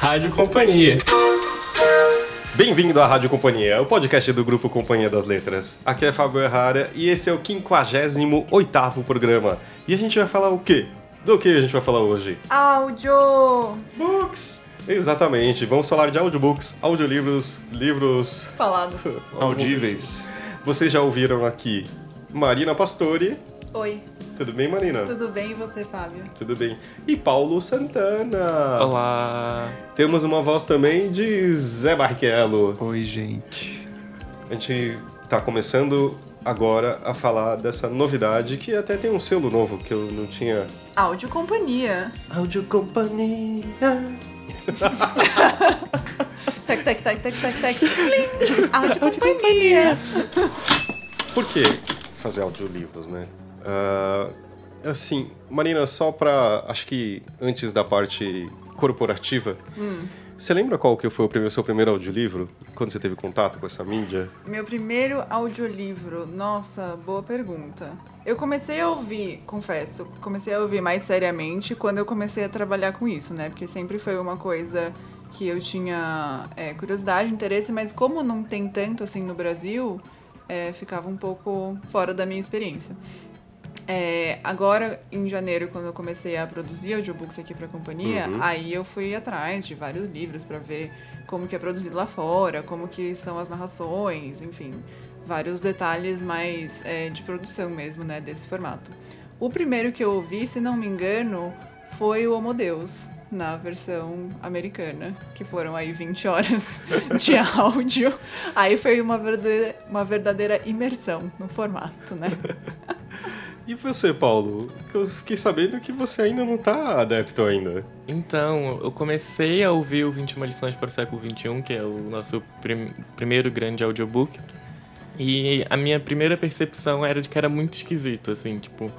Rádio Companhia. Bem-vindo à Rádio Companhia, o podcast do grupo Companhia das Letras. Aqui é Fábio Errara e esse é o 58º programa. E a gente vai falar o quê? Do que a gente vai falar hoje? Áudio! Books! Exatamente, vamos falar de audiobooks, audiolivros, livros Falados. Audíveis. Vocês já ouviram aqui Marina Pastori. Oi, Tudo bem, Marina? tudo bem e você, Fábio? Tudo bem. E Paulo Santana. Olá. Temos uma voz também de Zé Barrichello. Oi, gente. A gente tá começando agora a falar dessa novidade que até tem um selo novo que eu não tinha. Áudio Companhia. Audio Companhia. Tec, tec, tec, tec, tec, tec. Áudio Companhia. Por que fazer audiolivros, né? Ah, assim, Marina, só pra. Acho que antes da parte corporativa. Você lembra qual que foi o primeiro- seu primeiro audiolivro? Quando você teve contato com essa mídia? Meu primeiro audiolivro. Nossa, boa pergunta. Eu comecei a ouvir, confesso, comecei a ouvir mais seriamente quando eu comecei a trabalhar com isso, né? Porque sempre foi uma coisa que eu tinha é, curiosidade, interesse, mas como não tem tanto assim no Brasil, é, ficava um pouco fora da minha experiência. É, agora, em janeiro, quando eu comecei a produzir audiobooks aqui para a companhia, aí eu fui atrás de vários livros para ver como que é produzido lá fora, como que são as narrações, enfim, vários detalhes mais é, de produção mesmo, né, desse formato. O primeiro que eu ouvi, se não me engano, foi o Homo Deus, na versão americana, que foram aí 20 horas de áudio. Aí foi uma verdadeira, uma verdadeira imersão no formato, né? E você, Paulo? Eu fiquei sabendo que você ainda não tá adepto ainda. Então, eu comecei a ouvir o 21 lições para o século XXI, que é o nosso prim- primeiro grande audiobook. E a minha primeira percepção era de que era muito esquisito, assim, tipo...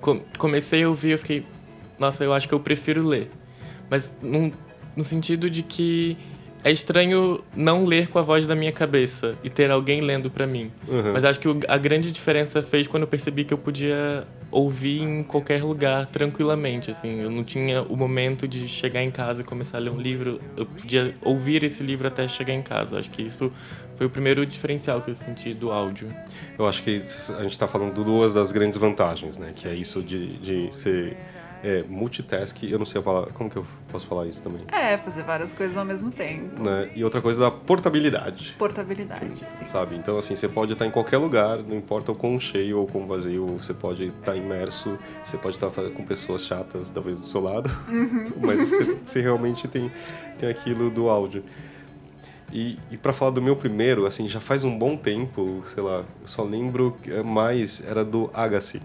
co- comecei a ouvir, eu fiquei... Nossa, eu acho que eu prefiro ler. Mas num, no sentido de que é estranho não ler com a voz da minha cabeça e ter alguém lendo pra mim. Mas acho que a grande diferença fez quando eu percebi que eu podia ouvir em qualquer lugar tranquilamente, assim. Eu não tinha o momento de chegar em casa e começar a ler um livro. Eu podia ouvir esse livro até chegar em casa. Acho que isso foi o primeiro diferencial que eu senti do áudio. Eu acho que a gente tá falando de duas das grandes vantagens, né? Que é isso de, de ser é, multitask. Eu não sei a palavra. Como que eu posso falar isso também? É, fazer várias coisas ao mesmo tempo. Né? E outra coisa da portabilidade. Portabilidade, sim. Sabe? Então, assim, você pode estar em qualquer lugar, não importa o quão cheio ou quão vazio, você pode estar imerso, você pode estar com pessoas chatas, talvez, do seu lado, mas você, você realmente tem, tem aquilo do áudio. E, e para falar do meu primeiro, assim, já faz um bom tempo, sei lá, eu só lembro que, eh, mais, era do Agassi.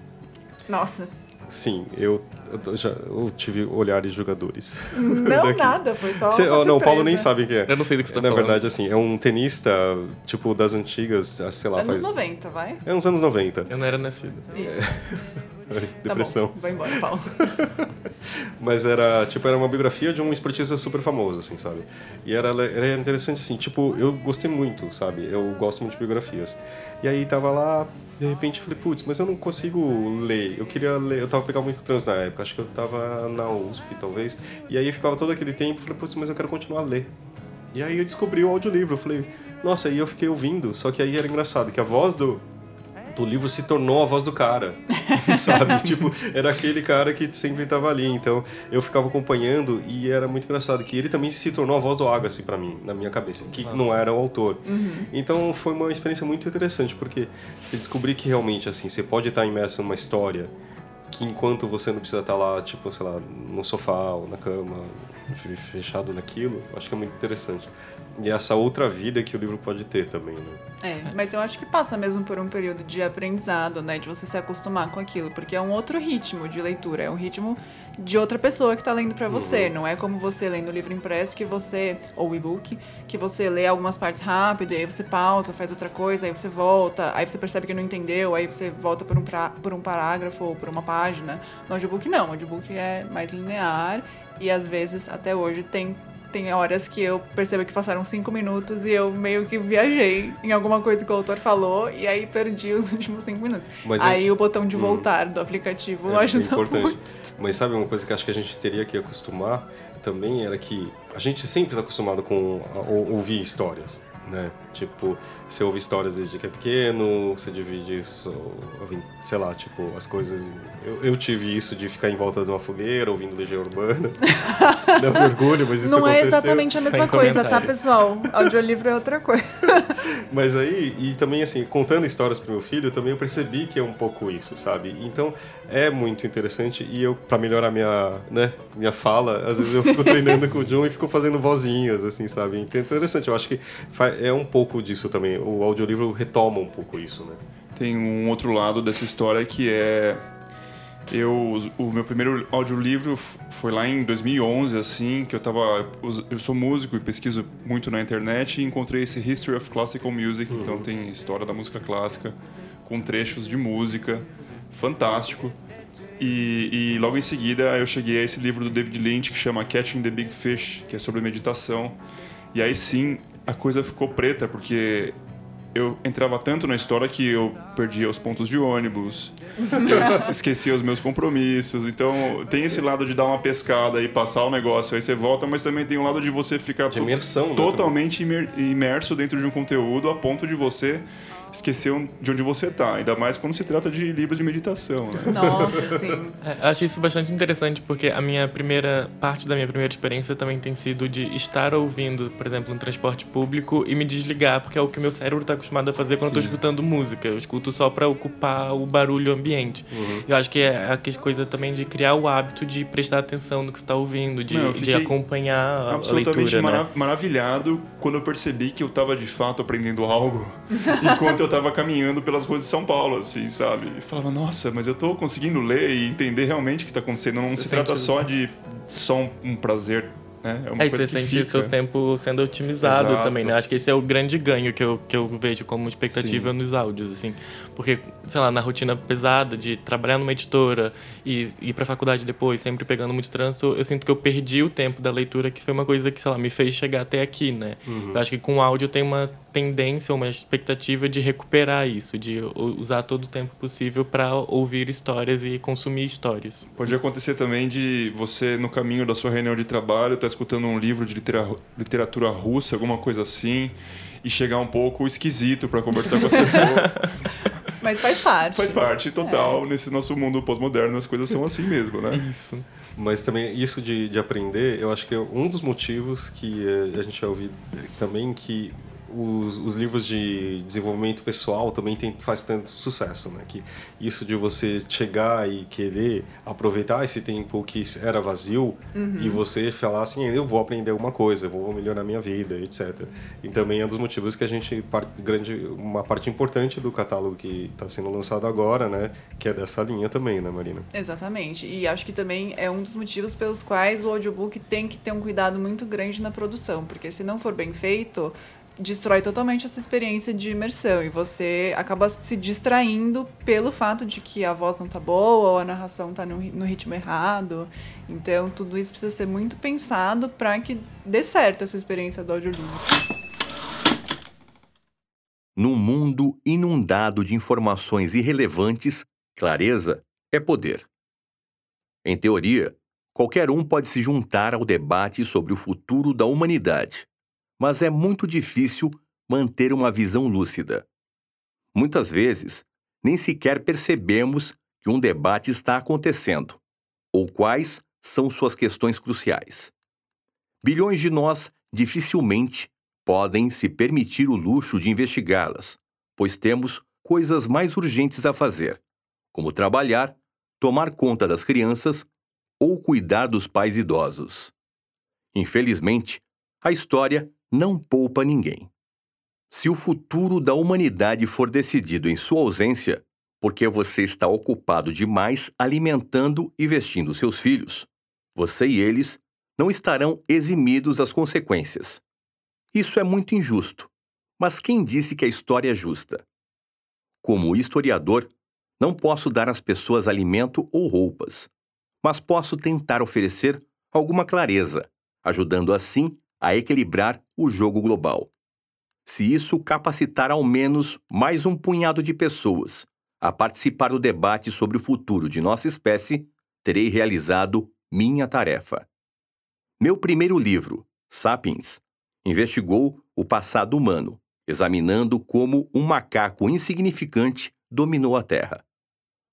Nossa, Sim, eu, eu já eu tive olhares jogadores. não Daqui. nada, foi só Cê- uma não, o Paulo nem sabe quem é. Eu não sei do que você tá Na falando. verdade, assim, é um tenista, tipo, das antigas, sei lá, Anos faz... 90, vai? É uns anos 90. Eu não era nascido. Isso. Depressão. Tá bom, vai embora, Paulo. Mas era, tipo, era uma biografia de um esportista super famoso, assim, sabe? E era, era interessante, assim, tipo, eu gostei muito, sabe? Eu gosto muito de biografias. E aí tava lá, de repente eu falei, putz, mas eu não consigo ler. Eu queria ler, eu tava pegando muito trânsito na época, acho que eu tava na USP, talvez. E aí ficava todo aquele tempo, eu falei, putz, mas eu quero continuar a ler. E aí eu descobri o audiolivro, eu falei, nossa, aí eu fiquei ouvindo, só que aí era engraçado, que a voz do, do livro se tornou a voz do cara, sabe? tipo, era aquele cara que sempre estava ali. Então, eu ficava acompanhando e era muito engraçado que ele também se tornou a voz do Agassi para mim, na minha cabeça, que não era o autor. Então, foi uma experiência muito interessante, porque você descobrir que realmente, assim, você pode estar imerso numa história que enquanto você não precisa estar lá, tipo, sei lá, no sofá ou na cama, fe- fechado naquilo, acho que é muito interessante. E essa outra vida que o livro pode ter também, né? É, mas eu acho que passa mesmo por um período de aprendizado, né? De você se acostumar com aquilo, porque é um outro ritmo de leitura, é um ritmo de outra pessoa que tá lendo pra você. Não é como você lendo o livro impresso que você, ou e-book, que você lê algumas partes rápido, e aí você pausa, faz outra coisa, aí você volta, aí você percebe que não entendeu, aí você volta por um, pra, por um parágrafo ou por uma página. No audiobook não, o audiobook é mais linear e às vezes até hoje tem tem horas que eu percebo que passaram cinco minutos e eu meio que viajei em alguma coisa que o autor falou e aí perdi os últimos cinco minutos. Mas aí é- o botão de voltar do aplicativo É bem ajuda importante. muito. Mas sabe uma coisa que acho que a gente teria que acostumar também era que a gente sempre está acostumado com ouvir histórias, né? Tipo, você ouve histórias desde que é pequeno, você divide isso, sei lá, tipo, as coisas. Eu, eu tive isso de ficar em volta de uma fogueira ouvindo Legião Urbana. Não me orgulho, mas isso Não é aconteceu. exatamente a mesma Sem coisa, tá, pessoal? Audiolivro é outra coisa. Mas aí, e também assim, contando histórias pro meu filho, também eu percebi que é um pouco isso, sabe? Então, é muito interessante e eu, pra melhorar minha, né, minha fala, às vezes eu fico treinando com o John e fico fazendo vozinhas, assim, sabe? Então é interessante, eu acho que é um pouco disso também. O audiolivro retoma um pouco isso, né? Tem um outro lado dessa história que é eu o meu primeiro audiolivro foi lá em 2011 assim, que eu tava eu sou músico e pesquiso muito na internet e encontrei esse History of Classical Music, então tem história da música clássica com trechos de música, fantástico. E, e logo em seguida eu cheguei a esse livro do David Lynch que chama Catching the Big Fish, que é sobre meditação. E aí sim a coisa ficou preta, porque eu entrava tanto na história que eu perdia os pontos de ônibus, eu es- esquecia os meus compromissos. Então tem esse lado de dar uma pescada e passar o negócio, aí você volta, mas também tem o lado de você ficar De imersão, né, totalmente imer- imerso dentro de um conteúdo a ponto de você esquecer um- de onde você está. Ainda mais quando se trata de livros de meditação. Né? Nossa, sim. É, eu acho isso bastante interessante porque a minha primeira parte da minha primeira experiência também tem sido de estar ouvindo, por exemplo, um transporte público e me desligar, porque é o que o meu cérebro está acostumado a fazer quando eu tô escutando música. Eu escuto só para ocupar o barulho ambiente. Uhum. Eu acho que é a que- coisa também de criar o hábito de prestar atenção no que você está ouvindo, de, Não, de acompanhar a- a absolutamente leitura, mara- né? maravilhado quando eu percebi que eu estava de fato aprendendo algo enquanto eu estava caminhando pelas ruas de São Paulo, assim, sabe? E falava, nossa, mas eu tô conseguindo ler e entender realmente o que está acontecendo. Não Você se trata sente- só de só um, prazer, né? É uma É, coisa você sente o seu tempo sendo otimizado Exato. também, né? Acho que esse é o grande ganho que eu, que eu vejo como expectativa Sim. nos áudios, assim. Porque, sei lá, na rotina pesada de trabalhar numa editora e ir pra faculdade depois, sempre pegando muito trânsito, eu sinto que eu perdi o tempo da leitura, que foi uma coisa que, sei lá, me fez chegar até aqui, né? Uhum. Eu acho que com o áudio tem uma tendência, uma expectativa de recuperar isso, de usar todo o tempo possível para ouvir histórias e consumir histórias. Pode acontecer também de você, no caminho da sua reunião de trabalho, estar escutando um livro de litera- literatura russa, alguma coisa assim, e chegar um pouco esquisito para conversar com as pessoas. Mas faz parte. Faz parte total. Nesse nosso mundo pós-moderno, as coisas são assim mesmo, né? Isso. Mas também isso de, de aprender, eu acho que é um dos motivos que eh, a gente vai ouvir também que os, os livros de desenvolvimento pessoal também tem, faz tanto sucesso, né? Que isso de você chegar e querer aproveitar esse tempo que era vazio e você falar assim, eu vou aprender alguma coisa, eu vou melhorar minha vida, etc. E também é um dos motivos que a gente parte grande uma parte importante do catálogo que está sendo lançado agora, né? Que é dessa linha também, né, Marina? Exatamente. E acho que também é um dos motivos pelos quais o audiobook tem que ter um cuidado muito grande na produção, porque se não for bem feito, destrói totalmente essa experiência de imersão e você acaba se distraindo pelo fato de que a voz não tá boa ou a narração tá no, no ritmo errado. Então, tudo isso precisa ser muito pensado para que dê certo essa experiência do audiolivro. Num mundo inundado de informações irrelevantes, clareza é poder. Em teoria, qualquer um pode se juntar ao debate sobre o futuro da humanidade, mas é muito difícil manter uma visão lúcida. Muitas vezes, nem sequer percebemos que um debate está acontecendo, ou quais são suas questões cruciais. Bilhões de nós dificilmente podem se permitir o luxo de investigá-las, pois temos coisas mais urgentes a fazer, como trabalhar, tomar conta das crianças ou cuidar dos pais idosos. Infelizmente, a história não poupa ninguém. Se o futuro da humanidade for decidido em sua ausência, porque você está ocupado demais alimentando e vestindo seus filhos, você e eles não estarão eximidos das consequências. Isso é muito injusto, mas quem disse que a história é justa? Como historiador, não posso dar às pessoas alimento ou roupas, mas posso tentar oferecer alguma clareza, ajudando assim a equilibrar o jogo global. Se isso capacitar ao menos mais um punhado de pessoas a participar do debate sobre o futuro de nossa espécie, terei realizado minha tarefa. Meu primeiro livro, Sapiens, investigou o passado humano, examinando como um macaco insignificante dominou a Terra.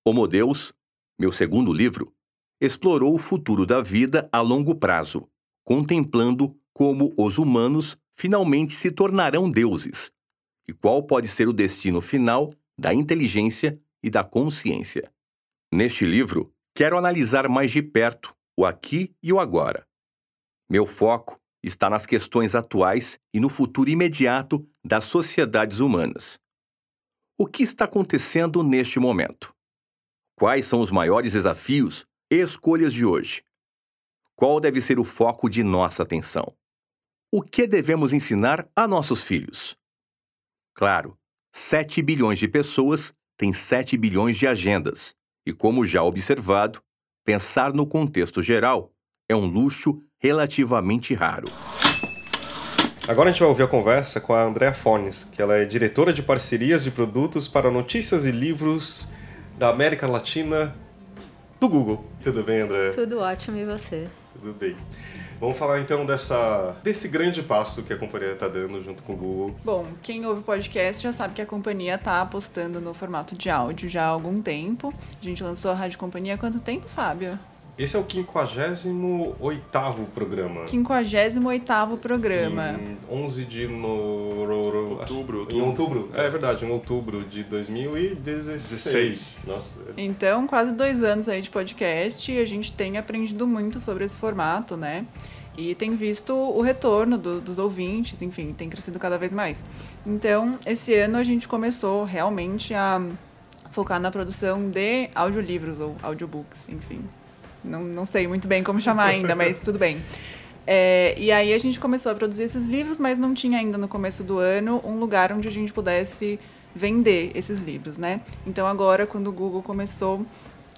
Homo Deus, meu segundo livro, explorou o futuro da vida a longo prazo, contemplando como os humanos finalmente se tornarão deuses e qual pode ser o destino final da inteligência e da consciência. Neste livro, quero analisar mais de perto o aqui e o agora. Meu foco está nas questões atuais e no futuro imediato das sociedades humanas. O que está acontecendo neste momento? Quais são os maiores desafios e escolhas de hoje? Qual deve ser o foco de nossa atenção? O que devemos ensinar a nossos filhos? Claro, 7 bilhões de pessoas têm 7 bilhões de agendas, e como já observado, pensar no contexto geral é um luxo relativamente raro. Agora a gente vai ouvir a conversa com a Andrea Fones, que ela é diretora de parcerias de produtos para notícias e livros da América Latina do Google. Tudo bem, Andrea? Tudo ótimo e você? Tudo bem. Vamos falar então dessa, desse grande passo que a companhia está dando junto com o Google. Bom, quem ouve o podcast já sabe que a companhia está apostando no formato de áudio já há algum tempo. A gente lançou a Rádio Companhia há quanto tempo, Fábio? Esse é o 58º programa. 58º programa. Em 11 de no... Outubro, Em outubro? É verdade, em outubro de 2016. 16. Nossa, Então, quase dois anos aí de podcast e a gente tem aprendido muito sobre esse formato, né? E tem visto o retorno do- dos ouvintes, enfim, tem crescido cada vez mais. Então, esse ano a gente começou realmente a focar na produção de audiolivros ou audiobooks, enfim. Não, não sei muito bem como chamar ainda, mas tudo bem. É, e aí a gente começou a produzir esses livros, mas não tinha ainda no começo do ano um lugar onde a gente pudesse vender esses livros, né? Então agora, quando o Google começou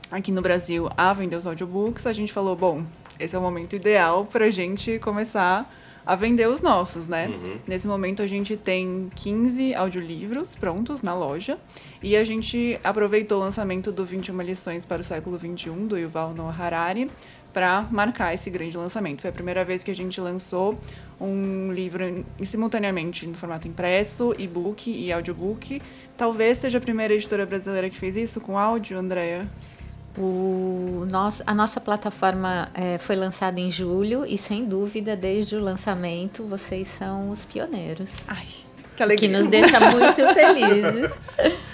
aqui no Brasil a vender os audiobooks, a gente falou, bom, esse é o momento ideal para a gente começar a vender os nossos, né? Nesse momento a gente tem 15 audiolivros prontos na loja e a gente aproveitou o lançamento do 21 lições para o século 21 do Yuval Noah Harari para marcar esse grande lançamento. Foi a primeira vez que a gente lançou um livro simultaneamente no formato impresso, e-book e audiobook. Talvez seja a primeira editora brasileira que fez isso com áudio, Andrea. O nosso, a nossa plataforma eh, foi lançada em julho e, sem dúvida, desde o lançamento, vocês são os pioneiros. Ai, que Que alegria. nos deixa muito felizes.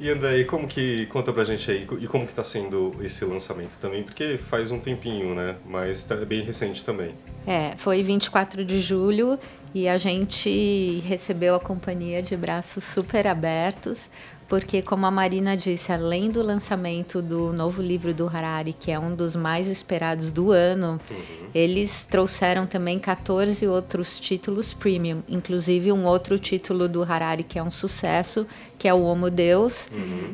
E André, e como que conta pra gente aí e como que tá sendo esse lançamento também? Porque faz um tempinho, né? Mas tá bem recente também. É, foi 24 de julho e a gente recebeu a companhia de braços super abertos, porque, como a Marina disse, além do lançamento do novo livro do Harari, que é um dos mais esperados do ano, eles trouxeram também 14 outros títulos premium, inclusive um outro título do Harari que é um sucesso, que é o Homo Deus,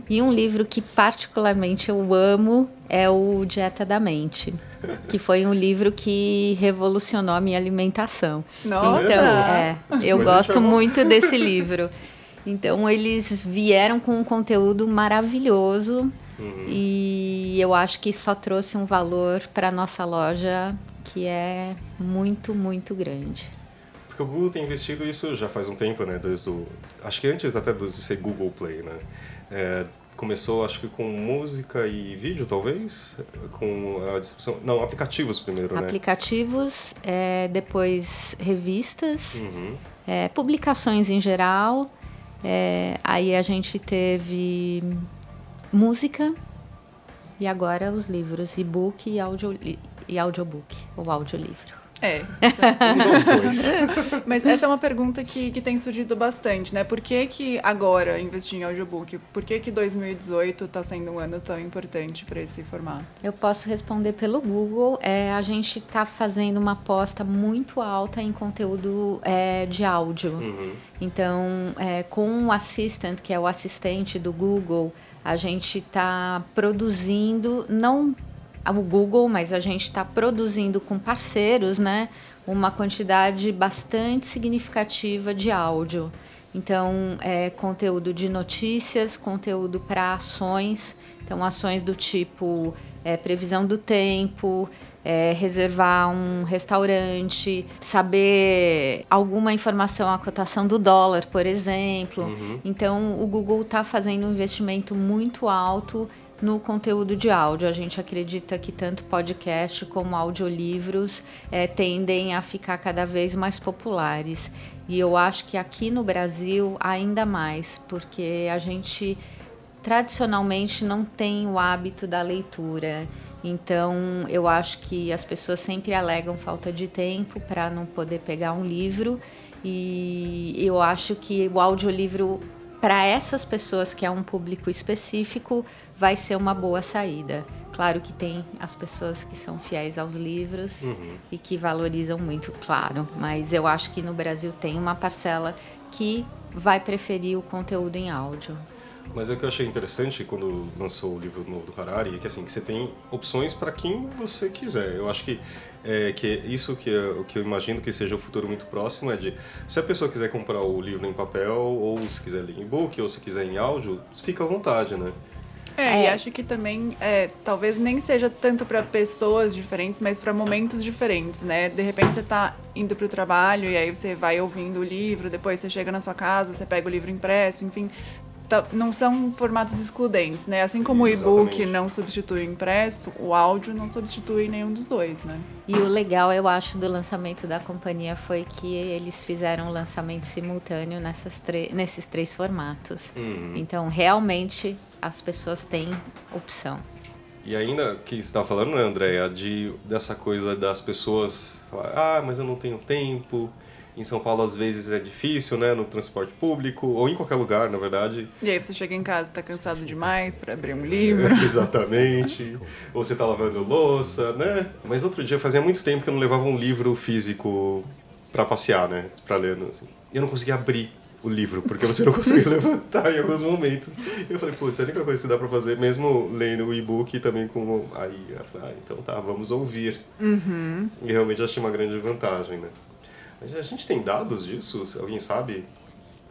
e um livro que particularmente eu amo é o Dieta da Mente, que foi um livro que revolucionou a minha alimentação. Nossa! Então, é, eu Mas gosto muito desse livro. Então, eles vieram com um conteúdo maravilhoso e eu acho que só trouxe um valor para nossa loja que é muito, muito grande. Porque o Google tem investido isso já faz um tempo, né? Desde o, acho que antes até de ser Google Play, né? É, começou, acho que com música e vídeo, talvez? Com a distribuição... Não, aplicativos primeiro, né? Aplicativos, é, depois revistas, Uhum. é, publicações em geral. É, aí a gente teve música e agora os livros, e-book e, audio, e audiobook, ou audiolivro. É, isso é. Mas essa é uma pergunta que, que tem surgido bastante, né? Por que, que agora investir em audiobook? Por que, que 2018 está sendo um ano tão importante para esse formato? Eu posso responder pelo Google. É, a gente está fazendo uma aposta muito alta em conteúdo é, de áudio. Uhum. Então, é, com o Assistant, que é o assistente do Google, a gente está produzindo, não o Google, mas a gente está produzindo com parceiros, né, uma quantidade bastante significativa de áudio. Então, é conteúdo de notícias, conteúdo para ações, então ações do tipo é, previsão do tempo, é, reservar um restaurante, saber alguma informação, a cotação do dólar, por exemplo. Uhum. Então, o Google está fazendo um investimento muito alto no conteúdo de áudio. A gente acredita que tanto podcast como audiolivros é, tendem a ficar cada vez mais populares. E eu acho que aqui no Brasil ainda mais, porque a gente tradicionalmente não tem o hábito da leitura. Então, eu acho que as pessoas sempre alegam falta de tempo para não poder pegar um livro. E eu acho que o audiolivro para essas pessoas que é um público específico, vai ser uma boa saída. Claro que tem as pessoas que são fiéis aos livros uhum. e que valorizam muito, claro, mas eu acho que no Brasil tem uma parcela que vai preferir o conteúdo em áudio. Mas o que eu achei interessante quando lançou o livro novo do Harari é que assim, que você tem opções para quem você quiser. Eu acho que é, que isso que eu, que eu imagino que seja o futuro muito próximo é de se a pessoa quiser comprar o livro em papel ou se quiser ler em e-book ou se quiser em áudio, fica à vontade, né? É, é. e acho que também é, talvez nem seja tanto para pessoas diferentes, mas para momentos diferentes, né? De repente você está indo para o trabalho e aí você vai ouvindo o livro, depois você chega na sua casa, você pega o livro impresso, enfim, Tá, não são formatos excludentes, né? Assim como o e-book não substitui o impresso, o áudio não substitui nenhum dos dois, né? E o legal, eu acho, do lançamento da companhia foi que eles fizeram um lançamento simultâneo nessas nesses três formatos. Uhum. Então, realmente, as pessoas têm opção. E ainda que você está falando, né, Andréia, de, dessa coisa das pessoas falar, ah, mas eu não tenho tempo, em São Paulo, às vezes, é difícil, né? No transporte público, ou em qualquer lugar, na verdade. E aí você chega em casa e tá cansado demais para abrir um livro. exatamente. ou você tá lavando louça, né? Mas outro dia, fazia muito tempo que eu não levava um livro físico para passear, né? Pra ler, assim. Eu não conseguia abrir o livro, porque você não conseguia levantar em alguns momentos. Eu falei, putz, é a única coisa que dá pra fazer, mesmo lendo o e-book também com... Aí, falei, ah, então tá, vamos ouvir. Uhum. E realmente achei uma grande vantagem, né? A gente tem dados disso? Alguém sabe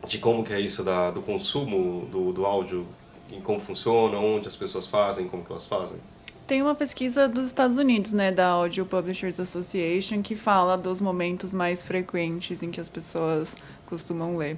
de como que é isso da, do consumo do, do áudio, em como funciona, onde as pessoas fazem, como que elas fazem? Tem uma pesquisa dos Estados Unidos, né, da Audio Publishers Association, que fala dos momentos mais frequentes em que as pessoas costumam ler.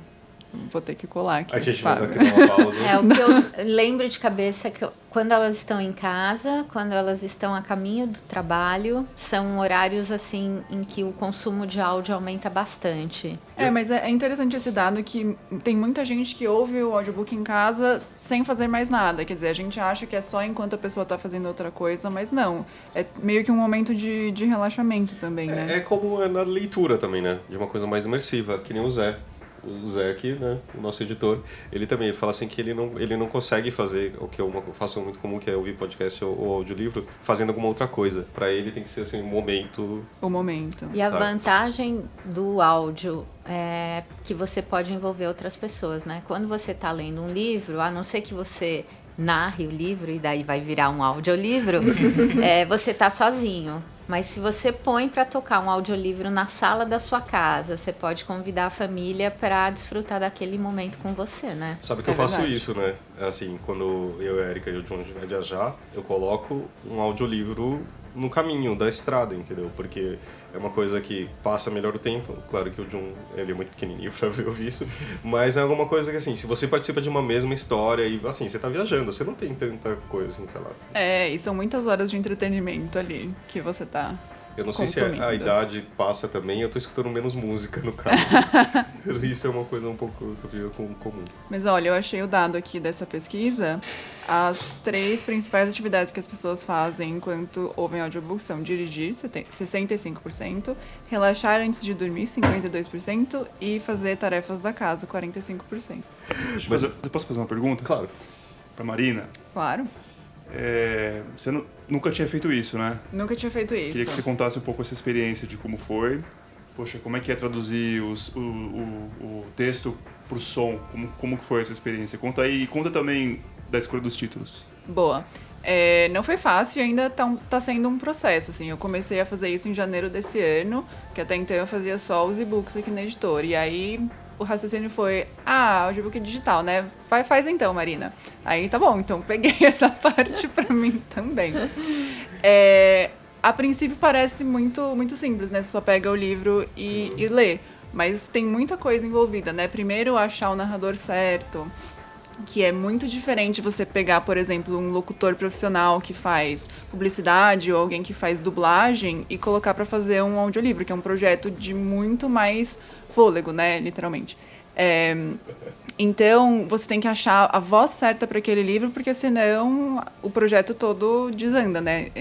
Vou ter que colar aqui. A gente vai dar uma pausa. É, o que eu lembro de cabeça é que eu, quando elas estão em casa, quando elas estão a caminho do trabalho, são horários assim em que o consumo de áudio aumenta bastante. É, mas é, é interessante esse dado que tem muita gente que ouve o audiobook em casa sem fazer mais nada. Quer dizer, a gente acha que é só enquanto a pessoa está fazendo outra coisa, mas não. É meio que um momento de, de relaxamento também, né? É, é como é na leitura também, né? De uma coisa mais imersiva, que nem o Zé o Zé aqui, né, o nosso editor, ele também ele fala assim que ele não, ele não consegue fazer o que eu faço muito comum, que é ouvir podcast ou, ou audiolivro, fazendo alguma outra coisa. Para ele tem que ser assim, um momento. O momento. E a vantagem do áudio é que você pode envolver outras pessoas, né? Quando você está lendo um livro, a não ser que você narre o livro e daí vai virar um audiolivro, é, você está sozinho. Mas se você põe para tocar um audiolivro na sala da sua casa, você pode convidar a família para desfrutar daquele momento com você, né? Sabe que é eu faço verdade. isso, né? Assim, quando eu, a Erika e o John vai viajar, eu coloco um audiolivro no caminho da estrada, entendeu? Porque é uma coisa que passa melhor o tempo. Claro que o Jun ele é muito pequenininho para ver ouvir isso, mas é alguma coisa que assim, se você participa de uma mesma história e assim, você tá viajando, você não tem tanta coisa assim, sei lá. É, e são muitas horas de entretenimento ali que você tá eu não sei se a, a, idade passa também, eu tô escutando menos música no carro. Isso é uma coisa um pouco que eu comum. Mas olha, eu achei o dado aqui dessa pesquisa. As três principais atividades que as pessoas fazem enquanto ouvem audiobook são dirigir, 65%, relaxar antes de dormir, 52%, e fazer tarefas da casa, 45%. Mas eu posso fazer uma pergunta? Claro. Pra Marina? Claro. É, você não, nunca tinha feito isso, né? Nunca tinha feito isso. Queria que você contasse um pouco essa experiência de como foi. Poxa, como é que é traduzir os, o, o, o texto pro som? Como, como que foi essa experiência? Conta aí, conta também da escolha dos títulos. Boa. É, não foi fácil e ainda tá, tá sendo um processo, assim. Eu comecei a fazer isso em janeiro desse ano, que até então eu fazia só os e-books aqui na editora. E aí o raciocínio foi, ah, audiobook digital, né? Vai, faz então, Marina. Aí tá bom, então peguei essa parte para mim também. É, a princípio parece muito, muito simples, né? Você só pega o livro e, e lê. Mas tem muita coisa envolvida, né? Primeiro achar o narrador certo, que é muito diferente você pegar, por exemplo, um locutor profissional que faz publicidade ou alguém que faz dublagem e colocar para fazer um audiolivro, que é um projeto de muito mais fôlego, né, literalmente. É, então, você tem que achar a voz certa para aquele livro, porque senão o projeto todo desanda, né?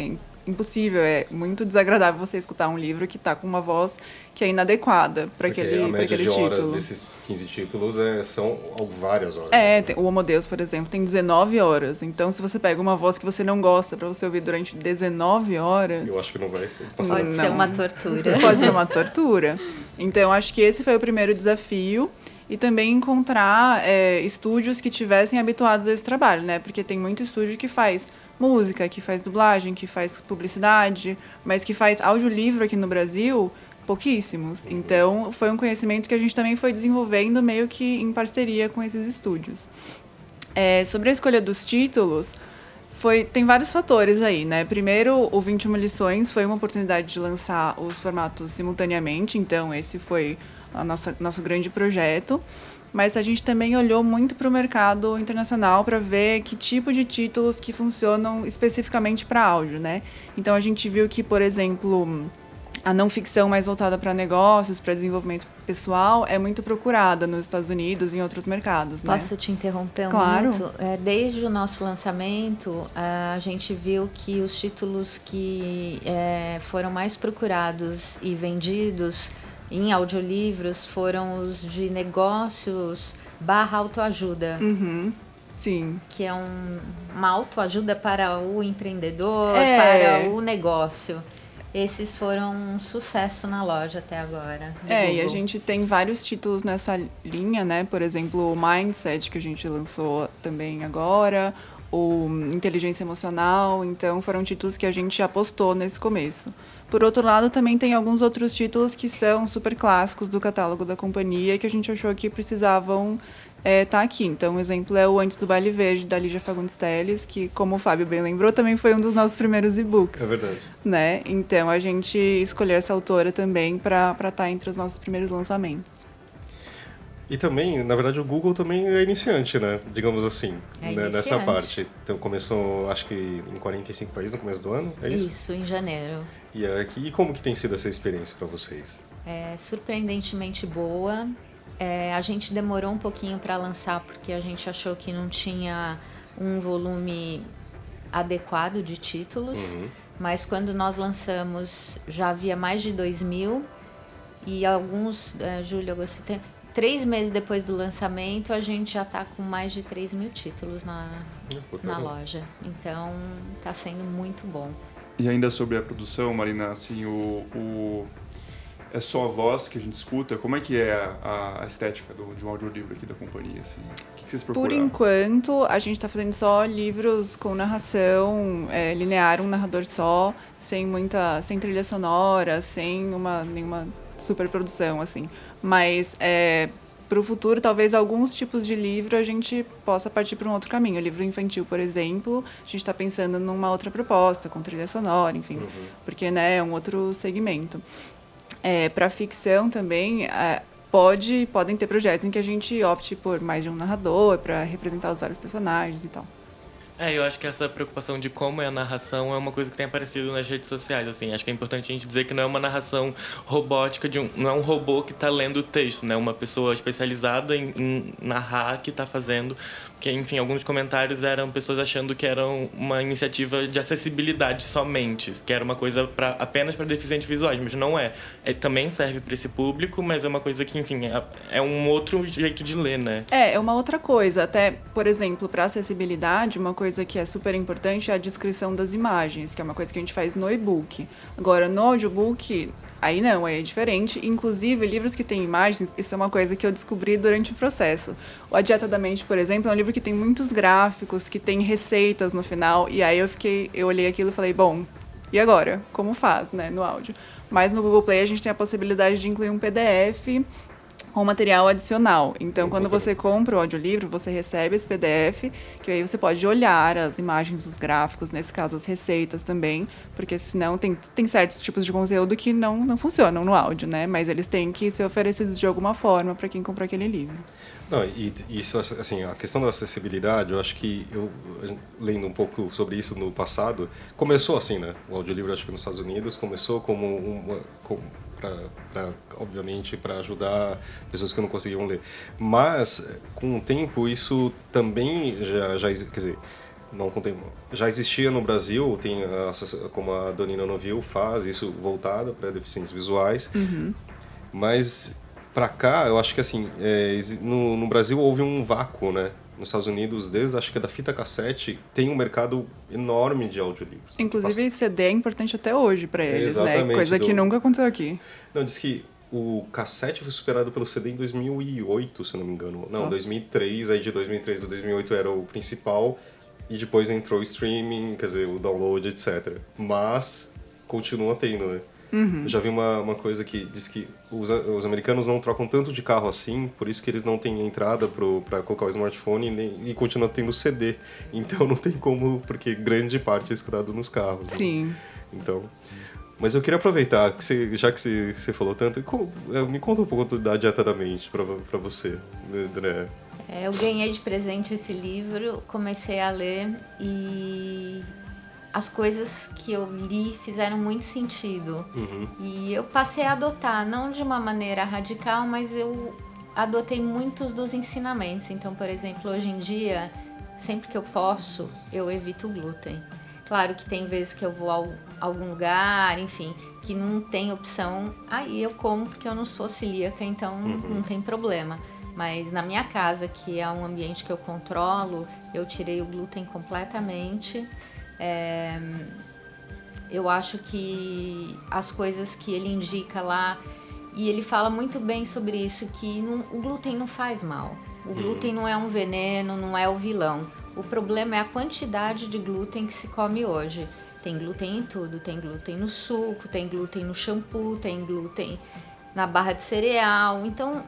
Impossível, é muito desagradável você escutar um livro que está com uma voz que é inadequada para aquele, a média aquele de título. horas desses 15 títulos é, são várias horas. É, né? tem, o Homo Deus, por exemplo, tem 19 horas. Então, se você pega uma voz que você não gosta para você ouvir durante 19 horas. Eu acho que não vai ser. Pode passado. ser uma tortura. Pode ser uma tortura. Então, acho que esse foi o primeiro desafio. E também encontrar é, estúdios que tivessem habituados a esse trabalho, né? Porque tem muito estúdio que faz música, que faz dublagem, que faz publicidade, mas que faz audiolivro aqui no Brasil, pouquíssimos. Então, foi um conhecimento que a gente também foi desenvolvendo meio que em parceria com esses estúdios. É, sobre a escolha dos títulos, foi, tem vários fatores aí, né? Primeiro, o 21 lições foi uma oportunidade de lançar os formatos simultaneamente, então esse foi a nossa nosso grande projeto. Mas a gente também olhou muito para o mercado internacional para ver que tipo de títulos que funcionam especificamente para áudio, né? Então a gente viu que, por exemplo, a não ficção mais voltada para negócios, para desenvolvimento pessoal, é muito procurada nos Estados Unidos e em outros mercados, né? Posso te interromper um Claro. minuto? É, desde o nosso lançamento, a gente viu que os títulos que é, foram mais procurados e vendidos em audiolivros foram os de negócios barra autoajuda, Uhum. Sim. que é um, uma autoajuda para o empreendedor, É. para o negócio. Esses foram um sucesso na loja até agora. É, e a Google. gente tem vários títulos nessa linha, né? Por exemplo, o Mindset, que a gente lançou também agora, o Inteligência Emocional. Então, foram títulos que a gente apostou nesse começo. Por outro lado, também tem alguns outros títulos que são super clássicos do catálogo da companhia que a gente achou que precisavam estar aqui. Então, um exemplo é o Antes do Baile Verde, da Lígia Fagundes Telles, que, como o Fábio bem lembrou, também foi um dos nossos primeiros e-books É verdade. né? Então a gente escolheu essa autora também para estar entre os nossos primeiros lançamentos. E também, na verdade, o Google também é iniciante, né? Digamos assim, É né? nessa parte. Então começou, acho que em 45 países no começo do ano, é isso? Isso, em janeiro. E, aqui, e como que tem sido essa experiência para vocês? É surpreendentemente boa. É, a gente demorou um pouquinho para lançar porque a gente achou que não tinha um volume adequado de títulos. Mas quando nós lançamos já havia mais de 2 mil e alguns, é, agosto, setembro, três meses depois do lançamento a gente já está com mais de 3 mil títulos na, Pô, tá na loja. Então está sendo muito bom. E ainda sobre a produção, Marina, assim, o, o- é só a voz que a gente escuta? Como é que é a, a estética do, de um audiolivro aqui da companhia? Assim? O que, que vocês Por procuraram? enquanto, a gente está fazendo só livros com narração é, linear, um narrador só, sem muita, sem trilha sonora, sem uma nenhuma superprodução assim. Mas é, para o futuro, talvez alguns tipos de livro a gente possa partir para um outro caminho. O livro infantil, por exemplo, a gente está pensando numa outra proposta, com trilha sonora, enfim, porque né, é um outro segmento. É, para ficção também, é, pode, podem ter projetos em que a gente opte por mais de um narrador para representar os vários personagens e tal. É, eu acho que essa preocupação de como é a narração é uma coisa que tem aparecido nas redes sociais, assim. Acho que é importante a gente dizer que não é uma narração robótica, de um, não é um robô que está lendo o texto, né? Uma pessoa especializada em, em narrar que está fazendo. Porque, enfim, alguns comentários eram pessoas achando que era uma iniciativa de acessibilidade somente, que era uma coisa pra, apenas para deficientes visuais, mas não é. é também serve para esse público, mas é uma coisa que, enfim, é, é um outro jeito de ler, né? É, é uma outra coisa. Até, por exemplo, para acessibilidade, uma coisa que é super importante é a descrição das imagens, que é uma coisa que a gente faz no e-book. Agora, no audiobook, Aí não, aí é diferente. Inclusive, livros que têm imagens, isso é uma coisa que eu descobri durante o processo. O A Dieta da Mente, por exemplo, é um livro que tem muitos gráficos, que tem receitas no final. E aí eu fiquei, eu olhei aquilo e falei, bom, e agora? Como faz, né, no áudio? Mas no Google Play a gente tem a possibilidade de incluir um PDF com material adicional. Então, quando você compra o audiolivro, você recebe esse PDF, que aí você pode olhar as imagens, os gráficos, nesse caso as receitas também, porque senão tem, tem certos tipos de conteúdo que não, não funcionam no áudio, né? Mas eles têm que ser oferecidos de alguma forma para quem compra aquele livro. Não, e isso, assim, a questão da acessibilidade, eu acho que eu, lendo um pouco sobre isso no passado, começou assim, né? O audiolivro, acho que nos Estados Unidos, começou como uma, como para obviamente para ajudar pessoas que não conseguiam ler. Mas com o tempo isso também já, já quer dizer, não com tempo, já existia no Brasil, tem a, como a Donina Novil faz isso voltado para deficientes visuais. Uhum. Mas para cá, eu acho que assim, é, no, no Brasil houve um vácuo, né? Nos Estados Unidos, desde acho que é da fita cassete, tem um mercado enorme de audiolivros. Inclusive, CD é importante até hoje para eles, né? Coisa do... que nunca aconteceu aqui. Não, diz que o cassete foi superado pelo CD em 2008, se eu não me engano. Não, Nossa. 2003, aí de 2003 a 2008 era o principal, e depois entrou o streaming, quer dizer, o download, etc. Mas continua tendo, né? Uhum. Eu já vi uma, uma coisa que diz que os, os americanos não trocam tanto de carro assim, por isso que eles não têm entrada para colocar o smartphone nem, e continuam tendo CD. Então não tem como, porque grande parte é escutado nos carros. Né? Sim. Né? Então. Mas eu queria aproveitar, que você, já que você, falou tanto, é, me conta um pouco da Dieta da Mente para você, André. É, eu ganhei de presente esse livro, comecei a ler e as coisas que eu li fizeram muito sentido. Uhum. E eu passei a adotar, não de uma maneira radical, mas eu adotei muitos dos ensinamentos. Então, por exemplo, hoje em dia, sempre que eu posso, eu evito o glúten. Claro que tem vezes que eu vou a algum lugar, enfim, que não tem opção, aí eu como porque eu não sou celíaca, então uhum. não tem problema. Mas na minha casa, que é um ambiente que eu controlo, eu tirei o glúten completamente. É, eu acho que as coisas que ele indica lá, e ele fala muito bem sobre isso, que não, o glúten não faz mal. O uhum. glúten não é um veneno, não é o vilão. O problema é a quantidade de glúten que se come hoje. Tem glúten em tudo, tem glúten no suco, tem glúten no shampoo, tem glúten na barra de cereal. Então,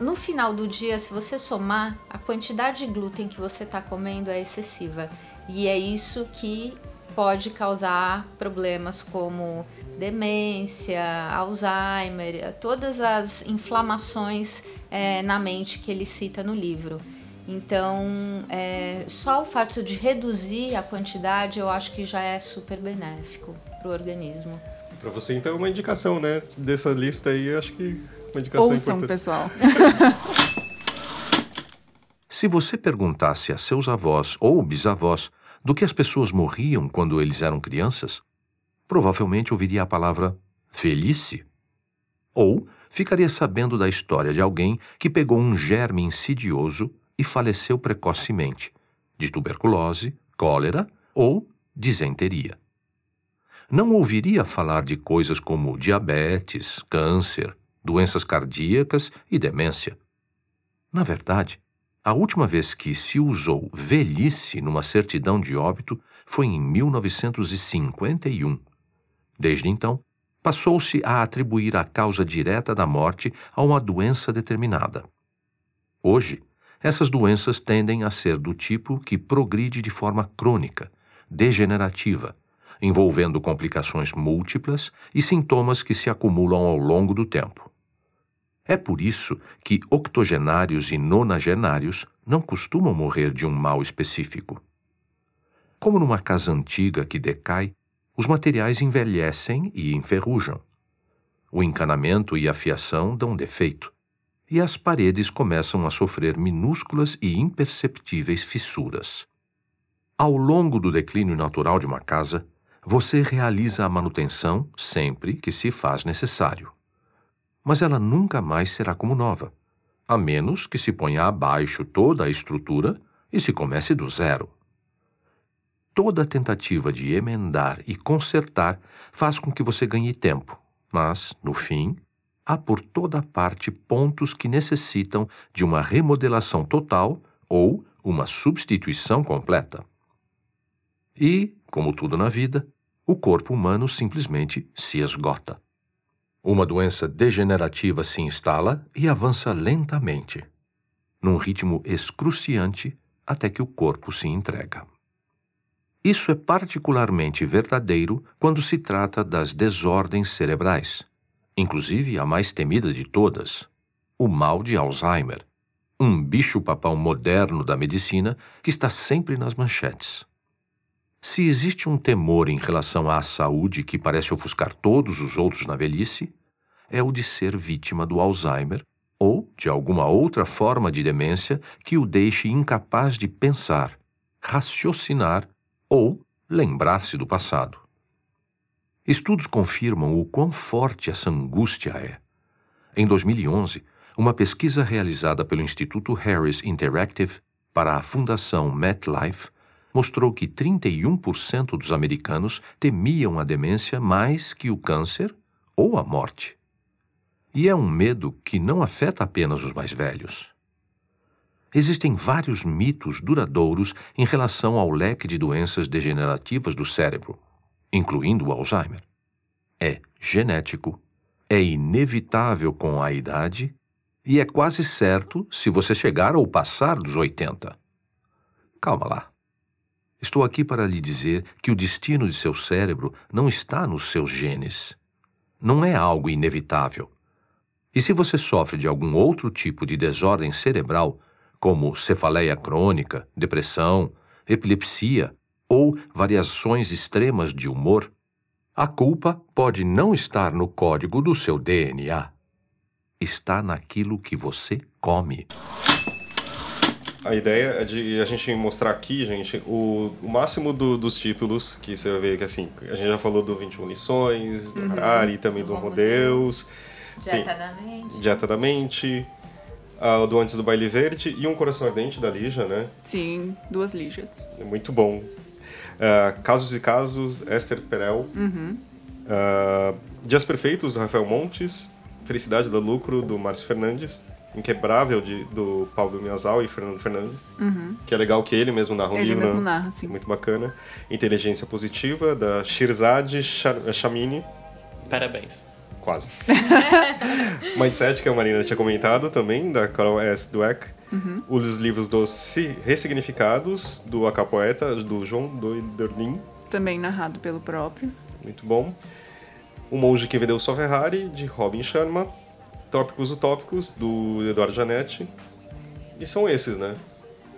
no final do dia, se você somar, a quantidade de glúten que você está comendo é excessiva. E é isso que pode causar problemas como demência, Alzheimer, todas as inflamações é, na mente que ele cita no livro. Então, é, só o fato de reduzir a quantidade eu acho que já é super benéfico para o organismo. Para você, então, uma indicação, né? Dessa lista aí, acho que uma indicação Ouçam, importante. pessoal. Se você perguntasse a seus avós ou bisavós do que as pessoas morriam quando eles eram crianças, provavelmente ouviria a palavra velhice. Ou ficaria sabendo da história de alguém que pegou um germe insidioso e faleceu precocemente, de tuberculose, cólera ou disenteria. Não ouviria falar de coisas como diabetes, câncer, doenças cardíacas e demência. Na verdade, a última vez que se usou velhice numa certidão de óbito foi em 1951. Desde então, passou-se a atribuir a causa direta da morte a uma doença determinada. Hoje, essas doenças tendem a ser do tipo que progride de forma crônica, degenerativa, envolvendo complicações múltiplas e sintomas que se acumulam ao longo do tempo. É por isso que octogenários e nonagenários não costumam morrer de um mal específico. Como numa casa antiga que decai, os materiais envelhecem e enferrujam. O encanamento e a fiação dão defeito, e as paredes começam a sofrer minúsculas e imperceptíveis fissuras. Ao longo do declínio natural de uma casa, você realiza a manutenção sempre que se faz necessário mas ela nunca mais será como nova, a menos que se ponha abaixo toda a estrutura e se comece do zero. Toda tentativa de emendar e consertar faz com que você ganhe tempo, mas, no fim, há por toda parte pontos que necessitam de uma remodelação total ou uma substituição completa. E, como tudo na vida, o corpo humano simplesmente se esgota. Uma doença degenerativa se instala e avança lentamente, num ritmo excruciante até que o corpo se entrega. Isso é particularmente verdadeiro quando se trata das desordens cerebrais, inclusive a mais temida de todas, o mal de Alzheimer, um bicho-papão moderno da medicina que está sempre nas manchetes. Se existe um temor em relação à saúde que parece ofuscar todos os outros na velhice, é o de ser vítima do Alzheimer ou de alguma outra forma de demência que o deixe incapaz de pensar, raciocinar ou lembrar-se do passado. Estudos confirmam o quão forte essa angústia é. Em 2011, uma pesquisa realizada pelo Instituto Harris Interactive para a Fundação MetLife mostrou que 31% dos americanos temiam a demência mais que o câncer ou a morte. E é um medo que não afeta apenas os mais velhos. Existem vários mitos duradouros em relação ao leque de doenças degenerativas do cérebro, incluindo o Alzheimer. É genético, é inevitável com a idade e é quase certo se você chegar ou passar dos 80. Calma lá. Estou aqui para lhe dizer que o destino de seu cérebro não está nos seus genes. Não é algo inevitável. E se você sofre de algum outro tipo de desordem cerebral, como cefaleia crônica, depressão, epilepsia ou variações extremas de humor, a culpa pode não estar no código do seu DNA. Está naquilo que você come. A ideia é de a gente mostrar aqui, gente, o, o máximo do, dos títulos que você vai ver que assim, a gente já falou do 21 lições, do uhum. Harari, também do Homo Deus. Dieta da Mente. Dieta da Mente. Uh, do Antes do Baile Verde e Um Coração Ardente da Lígia, né? Sim, duas Lígias. É muito bom. Uh, Casos e Casos, Esther Perel. Uhum. Uh, Dias Perfeitos, Rafael Montes. Felicidade do Lucro, do Márcio Fernandes. Inquebrável de, do Paulo Miazal e Fernando Fernandes. Uhum. Que é legal que ele mesmo narra um ele livro. Ele mesmo narra, sim. Muito bacana. Inteligência Positiva, da Shirzad Chamini. Parabéns. Quase. Mindset, que a Marina tinha comentado também, da Carol S. Dweck. Uhum. Os livros dos Ressignificados, do Acapoeta, do João Doiderlin. Também narrado pelo próprio. Muito bom. O Monge que Vendeu Sua Ferrari, de Robin Sharma. Tópicos Utópicos, do Eduardo Janetti. E são esses, né?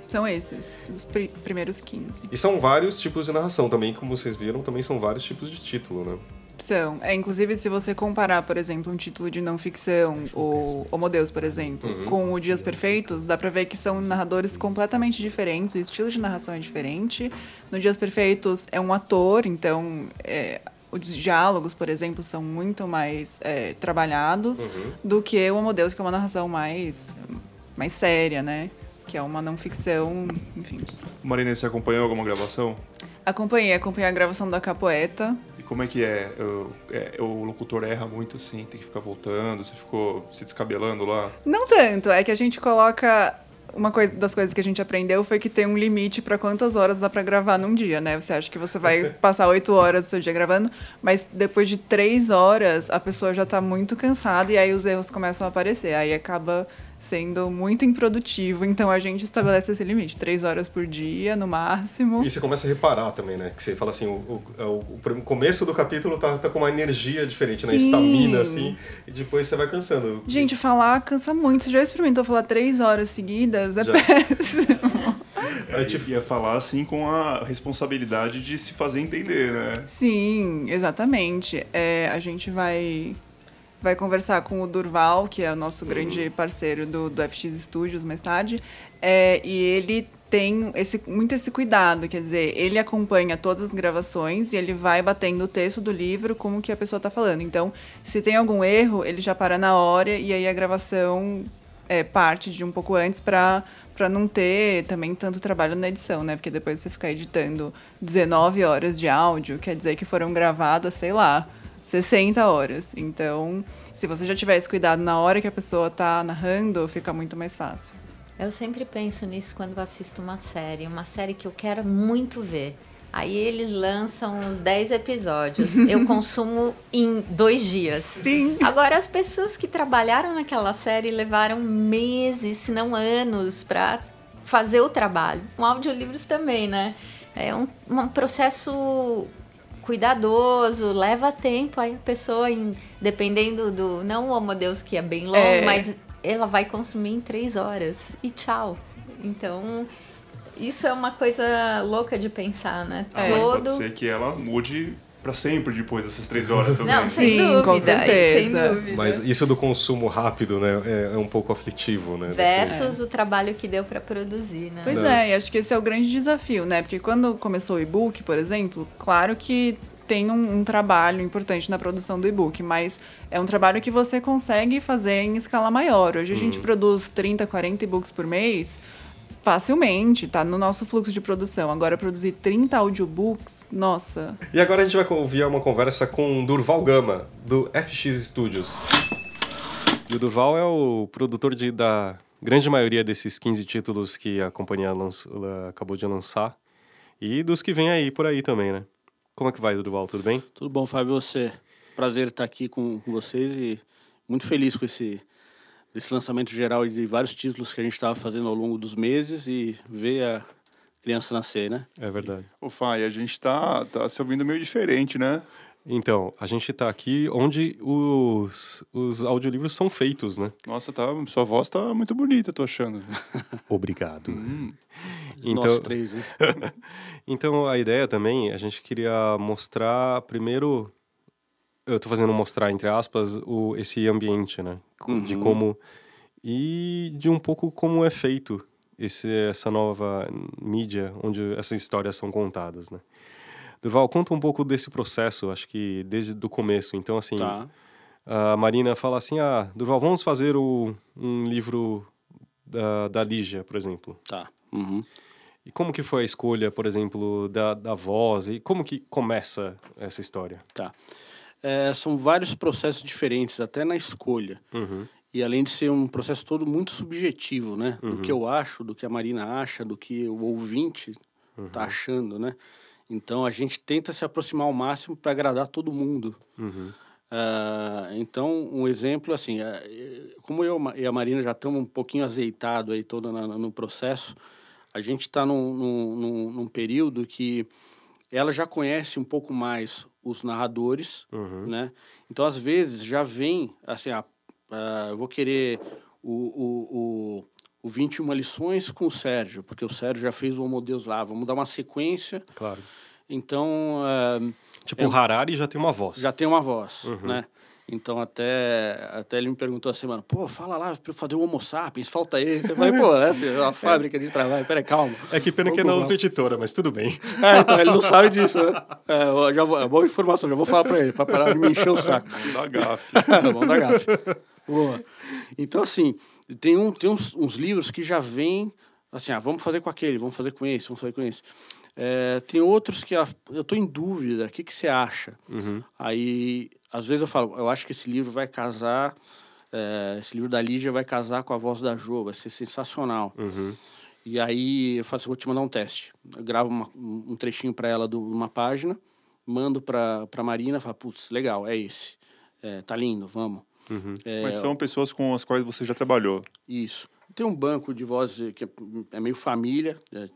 São esses, os pr primeiros 15. E são vários tipos de narração também, como vocês viram, também são vários tipos de título, né? São. É, inclusive, se você comparar, por exemplo, um título de não ficção, o Homo Deus, por exemplo, uhum. com o Dias Perfeitos, dá pra ver que são narradores completamente diferentes, o estilo de narração é diferente. No Dias Perfeitos é um ator, então é, os diálogos, por exemplo, são muito mais é, trabalhados uhum. do que o Homo Deus, que é uma narração mais, mais séria, né? Que é uma não ficção, enfim. Marina, você acompanhou alguma gravação? Acompanhei, acompanhei a gravação da Capoeta. E como é que é? Eu, é? O locutor erra muito assim, tem que ficar voltando, você ficou se descabelando lá? Não tanto, é que a gente coloca uma coisa das coisas que a gente aprendeu foi que tem um limite para quantas horas dá para gravar num dia, né? Você acha que você vai passar oito horas do seu dia gravando, mas depois de três horas a pessoa já está muito cansada e aí os erros começam a aparecer. Aí acaba sendo muito improdutivo. Então a gente estabelece esse limite, três horas por dia, no máximo. E você começa a reparar também, né? Que você fala assim, o, o, é o, o começo do capítulo tá, tá com uma energia diferente, né? Sim. né? Estamina, assim, e depois você vai cansando. Gente, falar cansa muito. Você já experimentou falar três horas seguidas? É já. péssimo. É, tipo... ia falar assim com a responsabilidade de se fazer entender, né? Sim, exatamente. É, a gente vai vai conversar com o Durval, que é o nosso grande parceiro do, do FX Studios mais tarde, é, e ele tem esse, muito esse cuidado, quer dizer, ele acompanha todas as gravações e ele vai batendo o texto do livro como que a pessoa está falando. Então, se tem algum erro, ele já para na hora e aí a gravação é, parte de um pouco antes para para não ter também tanto trabalho na edição, né? Porque depois você ficar editando 19 horas de áudio, quer dizer que foram gravadas, sei lá, 60 horas. Então, se você já tivesse cuidado na hora que a pessoa tá narrando, fica muito mais fácil. Eu sempre penso nisso quando assisto uma série, uma série que eu quero muito ver. Aí eles lançam os 10 episódios. Eu consumo em dois dias. Sim. Agora, as pessoas que trabalharam naquela série levaram meses, se não anos, para fazer o trabalho. Com audiolivros também, né? É um, um processo cuidadoso, leva tempo. Aí a pessoa, em, dependendo do. Não o Homo Deus, que é bem longo, É. mas ela vai consumir em três horas. E tchau. Então. Isso é uma coisa louca de pensar, né? Ah, mas pode Todo. ser que ela mude pra sempre depois dessas três horas também. Não, sem Sim, dúvida. com certeza. Sem dúvida. Mas isso do consumo rápido, né, é, é um pouco aflitivo, né? Versus o trabalho que deu para produzir, né? Pois Não. é, e acho que esse é o grande desafio, né? Porque quando começou o e-book, por exemplo, claro que tem um, um trabalho importante na produção do e-book, mas é um trabalho que você consegue fazer em escala maior. Hoje a gente produz 30, 40 e-books por mês facilmente, tá no nosso fluxo de produção. Agora, produzir 30 audiobooks, nossa. E agora a gente vai ouvir uma conversa com Durval Gama, do FX Studios. E o Durval é o produtor de, da grande maioria desses 15 títulos que a companhia lanç- ela acabou de lançar. E dos que vem aí por aí também, né? Como é que vai, Durval? Tudo bem? Tudo bom, Fábio? Você? Prazer estar aqui com, com vocês e muito feliz com esse, esse lançamento geral de vários títulos que a gente estava fazendo ao longo dos meses e ver a criança nascer, né? É verdade. Ô, Fai, a gente tá, tá se ouvindo meio diferente, né? Então, a gente tá aqui onde os, os audiolivros são feitos, né? Nossa, tá, sua voz tá muito bonita, tô achando. Obrigado. Hum, Então- Nós três, né? Então a ideia também, a gente queria mostrar primeiro, eu tô fazendo mostrar entre aspas o esse ambiente, né, Co- de Uhum. como e de um pouco como é feito esse essa nova mídia onde essas histórias são contadas, né. Durval, conta um pouco desse processo, acho que desde o começo. Então assim, Tá. a Marina fala assim: "Ah, Durval, vamos fazer o, um livro da, da Lígia, por exemplo". Tá. Uhum. E como que foi a escolha, por exemplo, da, da voz? E como que começa essa história? Tá. É, são vários processos diferentes, até na escolha. Uhum. E além de ser um processo todo muito subjetivo, né? Do que eu acho, do que a Marina acha, do que o ouvinte tá achando, né? Então a gente tenta se aproximar ao máximo para agradar todo mundo. Uhum. Ah, então, um exemplo, assim, eh, como eu e a Marina já estamos um pouquinho azeitado aí todo na- no processo, a gente está num, num, num período que ela já conhece um pouco mais os narradores, Uhum. né? Então, às vezes, já vem, assim, ah, ah, eu vou querer o, o, o, o 21 lições com o Sérgio, porque o Sérgio já fez o Homo Deus lá, vamos dar uma sequência. Claro. Então, ah, Tipo, o Harari já tem uma voz. já tem uma voz, Uhum. né? Então até, até ele me perguntou assim, mano, pô, fala lá pra eu fazer o Homo sapiens, falta esse. Eu falei, pô, né, filho, é uma fábrica de trabalho, peraí, calma. É que pena que é na outra editora, mas tudo bem. É, então ele não sabe disso, né? É, já vou, é boa informação, já vou falar pra ele, pra parar de me encher o saco. da gafe. Vamos dar gafe. Boa. Então, assim, tem, um, tem uns, uns livros que já vêm, assim, ah, vamos fazer com aquele, vamos fazer com esse, vamos fazer com esse. É, tem outros que ah, eu tô em dúvida, o que, que você acha? Aí, às vezes eu falo, eu acho que esse livro vai casar, é, esse livro da Lígia vai casar com a voz da Jo, vai ser sensacional. Uhum. E aí eu faço, vou te mandar um teste. Eu gravo uma- um trechinho para ela de uma página, mando para para Marina, falo, putz, legal, é esse. É, tá lindo, vamos. Uhum. É, Mas são pessoas com as quais você já trabalhou. Isso. Tem um banco de vozes que é- é meio família, é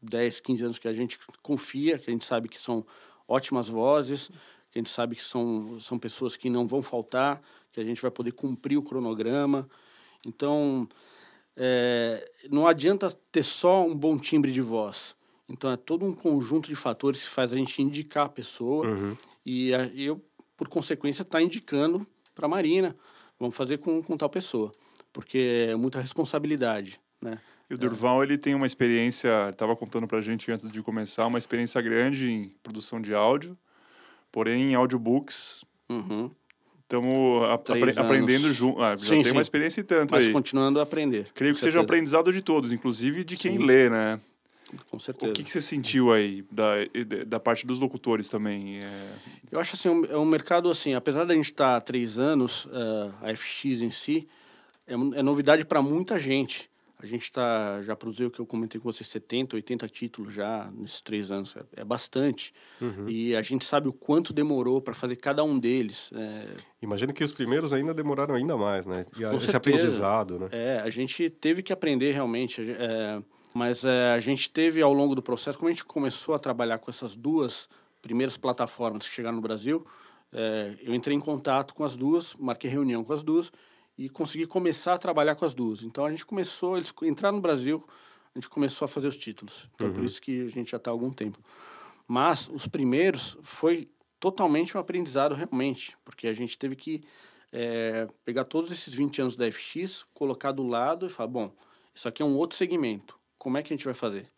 10, 15 anos que a gente confia, que a gente sabe que são ótimas vozes, que a gente sabe que são, são pessoas que não vão faltar, que a gente vai poder cumprir o cronograma. Então, é, não adianta ter só um bom timbre de voz. Então, é todo um conjunto de fatores que faz a gente indicar a pessoa Uhum. e a- eu, por consequência, está indicando para a Marina, vamos fazer com, com tal pessoa, porque é muita responsabilidade, né? E o Durval, ele tem uma experiência, estava contando pra gente antes de começar, uma experiência grande em produção de áudio, porém em audiobooks. Uhum. Estamos apre aprendendo junto. Ah, já Sim, tem uma sim. experiência e tanto Mas aí. continuando a aprender. Creio que seja um certeza. aprendizado de todos, inclusive de quem Sim. lê, né? com certeza. O que, que você sentiu aí da, da parte dos locutores também? É... Eu acho assim, é um mercado assim, apesar da gente estar há três anos, uh, a FX em si, é, é novidade para muita gente. A gente tá, já produziu, que eu comentei com você, 70, 80 títulos já nesses três anos. É, é bastante. Uhum. E a gente sabe o quanto demorou para fazer cada um deles. É... Imagino que os primeiros ainda demoraram ainda mais, né? E com esse certeza. aprendizado, né? É, a gente teve que aprender realmente. É, mas é, a gente teve ao longo do processo, como a gente começou a trabalhar com essas duas primeiras plataformas que chegaram no Brasil, é, eu entrei em contato com as duas, marquei reunião com as duas e consegui começar a trabalhar com as duas. Então a gente começou, eles entraram no Brasil, a gente começou a fazer os títulos. Então uhum. por isso que a gente já está há algum tempo. Mas os primeiros foi totalmente um aprendizado realmente, porque a gente teve que é, pegar todos esses 20 anos da FX, colocar do lado e falar, bom, isso aqui é um outro segmento. Como é que a gente vai fazer?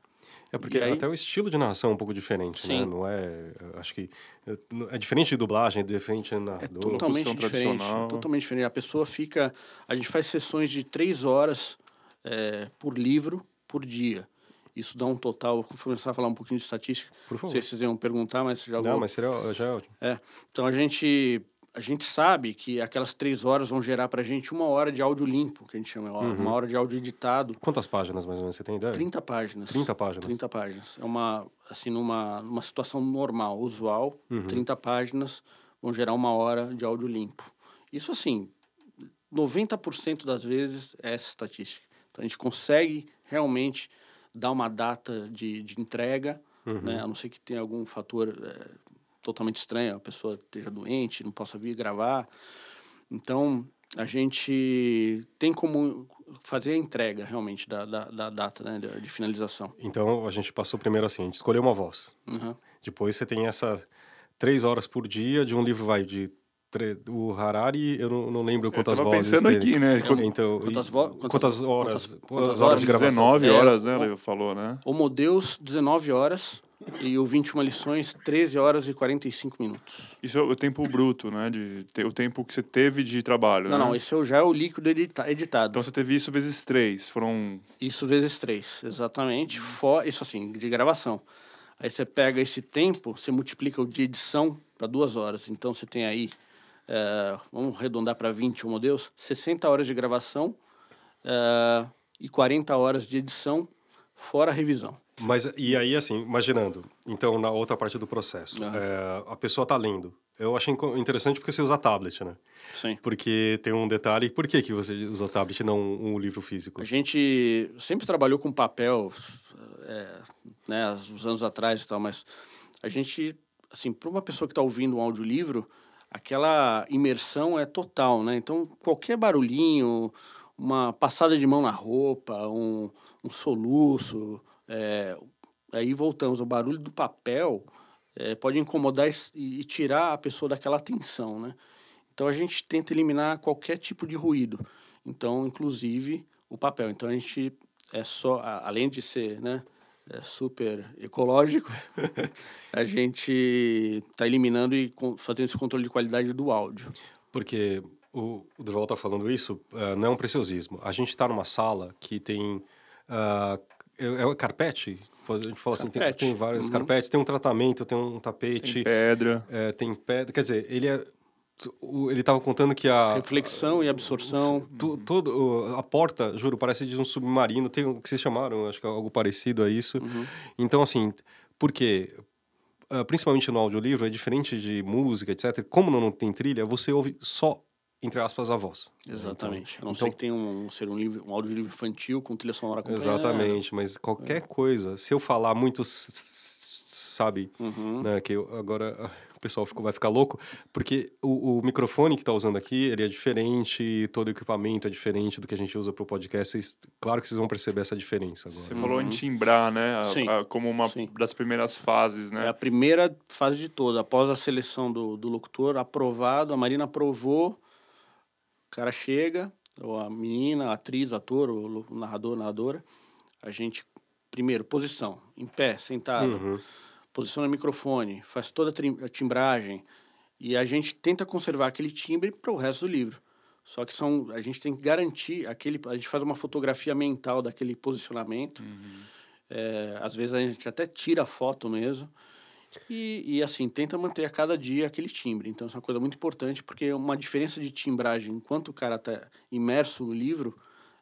É porque aí... até o estilo de narração é um pouco diferente, né? Sim. né? Não é, acho que é, é diferente de dublagem, é diferente de narrador. É totalmente diferente, totalmente diferente. A pessoa fica, a gente faz sessões de três horas é, por livro por dia. Isso dá um total. Vou começar a falar um pouquinho de estatística. Por favor. Não sei se vocês iam perguntar, mas já Não, vou... mas seria, já é ótimo. É. Então a gente a gente sabe que aquelas três horas vão gerar para a gente uma hora de áudio limpo, que a gente chama, uhum. uma hora de áudio editado. Quantas páginas mais ou menos você tem ideia? 30 páginas. 30 páginas. 30 páginas. É uma, assim, numa, numa situação normal, usual, uhum. 30 páginas vão gerar uma hora de áudio limpo. Isso, assim, 90% das vezes é essa estatística. Então, a gente consegue realmente dar uma data de, de entrega, uhum. né? a não ser que tenha algum fator é, totalmente estranha, a pessoa esteja doente, não possa vir gravar. Então, a gente tem como fazer a entrega realmente da, da, da data né, de, finalização. Então, a gente passou primeiro assim, a gente escolheu uma voz. Uhum. Depois você tem essa três horas por dia de um livro, vai, de o Harari, eu não, não lembro quantas eu vozes pensando aqui, né? Então, quantas, vo quantas, quantas, horas? Quantas, quantas horas de gravação? 19 horas, né? Ele falou, né? Homo Deus, 19 horas e o 21 lições, 13 horas e 45 minutos. Isso é o tempo bruto, né? De, o tempo que você teve de trabalho, Não, né? não, isso já é o líquido edita editado. Então você teve isso vezes 3, foram... Isso vezes 3, exatamente. For, isso assim, de gravação. Aí você pega esse tempo, você multiplica o de edição para duas horas. Então você tem aí, é, vamos arredondar para 20, meu Deus, 60 horas de gravação é, e 40 horas de edição, fora a revisão. Mas, e aí, assim, imaginando, então, na outra parte do processo, uhum. é, a pessoa está lendo. Eu achei interessante porque você usa tablet, né? Sim. Porque tem um detalhe. Por que, que você usa tablet e não um livro físico? A gente sempre trabalhou com papel, é, né, uns anos atrás e tal, mas a gente, assim, para uma pessoa que está ouvindo um audiolivro, aquela imersão é total, né? Então, qualquer barulhinho, uma passada de mão na roupa, um, um soluço, é, aí voltamos, o barulho do papel é, pode incomodar e, e, tirar a pessoa daquela atenção, né? Então a gente tenta eliminar qualquer tipo de ruído. Então, inclusive o papel. Então a gente é só, além de ser, né, é super ecológico, a gente está eliminando e fazendo esse controle de qualidade do áudio. Porque o, o Durval está falando isso, uh, não é um preciosismo. A gente está numa sala que tem uh, é, é carpete? A gente fala assim, tem, tem vários uhum. carpetes, tem um tratamento, tem um tapete. Tem pedra. É, tem pedra. Quer dizer, ele é ele estava contando que a reflexão e absorção tu, todo a porta juro parece de um submarino tem o que vocês chamaram acho que é algo parecido a isso uhum. então assim por quê ah, principalmente no audiolivro é diferente de música etc como não tem trilha você ouve só entre aspas, a voz. Exatamente. Então, a não então, ser que tenha um, ser um, livro, um audiolivro infantil com trilha sonora acompanhada. Exatamente, mas qualquer é. coisa, se eu falar muito, sabe, uhum. né, que eu, agora o pessoal vai ficar louco, porque o, o microfone que está usando aqui, ele é diferente, todo o equipamento é diferente do que a gente usa para o podcast. Vocês, claro que vocês vão perceber essa diferença agora. Você uhum. falou em timbrar, né? A, a, como uma Sim. das primeiras fases, né? É a primeira fase de toda. Após a seleção do, do locutor, aprovado, a Marina aprovou cara chega, ou a menina, a atriz, o ator, o narrador, narradora, a gente, primeiro, posição, em pé, sentado, uhum. posiciona o microfone, faz toda a timbragem, e a gente tenta conservar aquele timbre para o resto do livro. Só que são, a gente tem que garantir aquele, a gente faz uma fotografia mental daquele posicionamento. Uhum. É, às vezes a gente até tira a foto mesmo. E, e, assim, tenta manter a cada dia aquele timbre. Então, isso é uma coisa muito importante, porque uma diferença de timbragem, enquanto o cara está imerso no livro,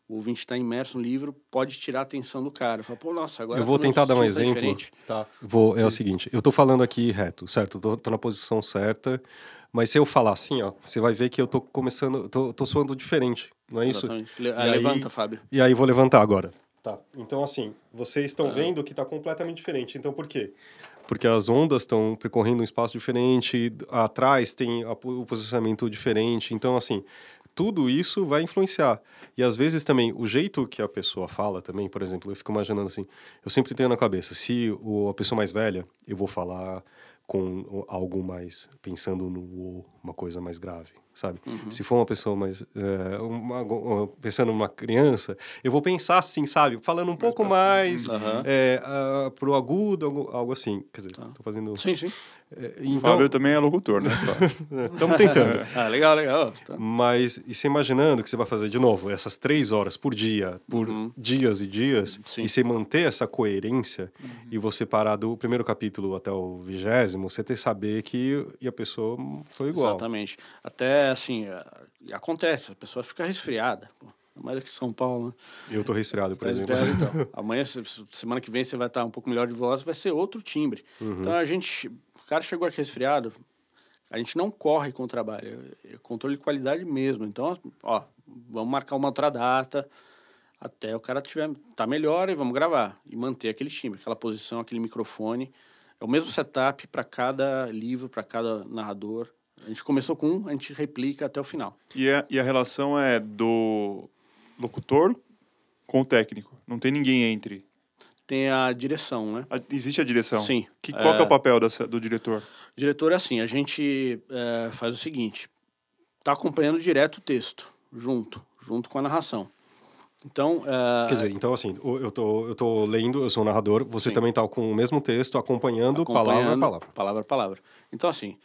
o ouvinte está imerso no livro, pode tirar a atenção do cara. Fala, pô, nossa, agora... Eu vou tentar dar um tá exemplo. diferente. Tá. Vou, é o seguinte, eu tô falando aqui reto, certo? Tô, tô na posição certa, mas se eu falar assim, ó, você vai ver que eu tô começando, tô, tô soando diferente, não é isso? Le- ah, E aí- levanta, Fábio. E aí vou levantar agora. Tá. Então, assim, vocês estão vendo que está completamente diferente. Então, por quê? Porque as ondas estão percorrendo um espaço diferente, atrás tem o posicionamento diferente. Então, assim, tudo isso vai influenciar. E às vezes também, o jeito que a pessoa fala também, por exemplo, eu fico imaginando assim, eu sempre tenho na cabeça, se o, a pessoa mais velha, eu vou falar com algo mais, pensando no uma coisa mais grave, sabe? Se for uma pessoa mais, é, uma- uma- pensando numa criança, eu vou pensar assim, sabe? Falando um pouco mais Aham. é, ah, pro agudo, algo, algo assim. Quer dizer, tô fazendo... Sim, sim. É, O então, Fábio também é locutor, né? Estamos tentando. Ah, legal, legal. Tá. Mas, e você imaginando que você vai fazer de novo essas três horas por dia, por Uhum. dias e dias, Sim. e você manter essa coerência, Uhum. e você parar do primeiro capítulo até o vigésimo, você ter saber que e a pessoa foi igual. Exatamente. Até, assim, eh, acontece, a pessoa fica resfriada. Pô. Mais aqui em São Paulo, né? Eu tô resfriado, por Tá exemplo. resfriado, então. Amanhã, se- se- semana que vem, você vai estar um pouco melhor de voz, vai ser outro timbre. Uhum. Então, a gente... O cara chegou aqui resfriado, a gente não corre com o trabalho. É controle de qualidade mesmo. Então, ó, vamos marcar uma outra data até o cara tiver tá melhor e vamos gravar. E manter aquele timbre, aquela posição, aquele microfone. É o mesmo setup para cada livro, para cada narrador. A gente começou com um, a gente replica até o final. E a, e a relação é do locutor com o técnico. Não tem ninguém entre. Tem a direção, né? A- existe a direção. Sim. Que, qual que é o papel dessa- do diretor? Diretor é assim, a gente é, faz o seguinte, tá acompanhando direto o texto, junto, junto com a narração. Então, é, Quer dizer, então assim, eu tô, eu tô lendo, eu sou um narrador, você Sim. também tá com o mesmo texto, acompanhando, palavra a acompanhando palavra. palavra a palavra. Então, assim,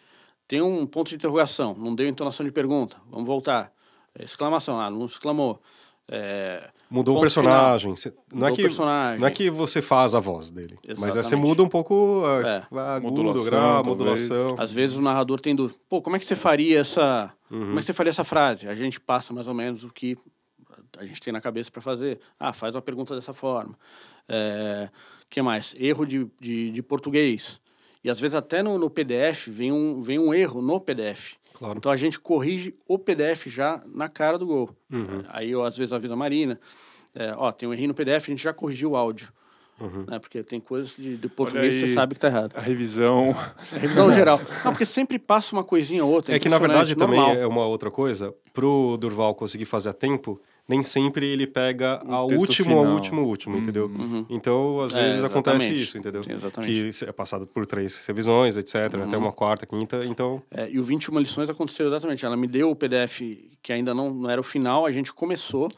tem um ponto de interrogação, não deu entonação de pergunta, vamos voltar. É, Exclamação, ah, não exclamou. É, Mudou o personagem. cê- não, Mudou é o que, personagem. não é que você faz a voz dele, mas é, você Exatamente. muda um pouco a, É. a agudo, Modulação, grave, talvez. modulação. Às vezes o narrador tem dúvida. Pô, como é que você faria essa. Uhum. Como é que você faria essa frase? A gente passa mais ou menos o que a gente tem na cabeça para fazer. Ah, faz uma pergunta dessa forma. É, que mais? Erro de, de, de português. E às vezes até no, no PDF vem um, vem um erro no PDF. Claro. Então a gente corrige o PDF já na cara do gol. Uhum. Aí eu às vezes aviso a Marina. é, ó, tem um errinho no PDF, a gente já corrigiu o áudio. Uhum. Né? Porque tem coisas de, português que você sabe que tá errado. A revisão. É revisão geral. Não, porque sempre passa uma coisinha ou outra. É que na verdade impressionante, também normal. é uma outra coisa. Pro Durval conseguir fazer a tempo, nem sempre ele pega O a último, final. último, último, entendeu? Uhum. Então, às É, vezes acontece exatamente. isso, entendeu? Sim, exatamente. Que é passado por três revisões, etc. Até Uhum. uma quarta, quinta, então... É, e o 21 lições aconteceu exatamente. Ela me deu o PDF que ainda não, não era o final, a gente começou,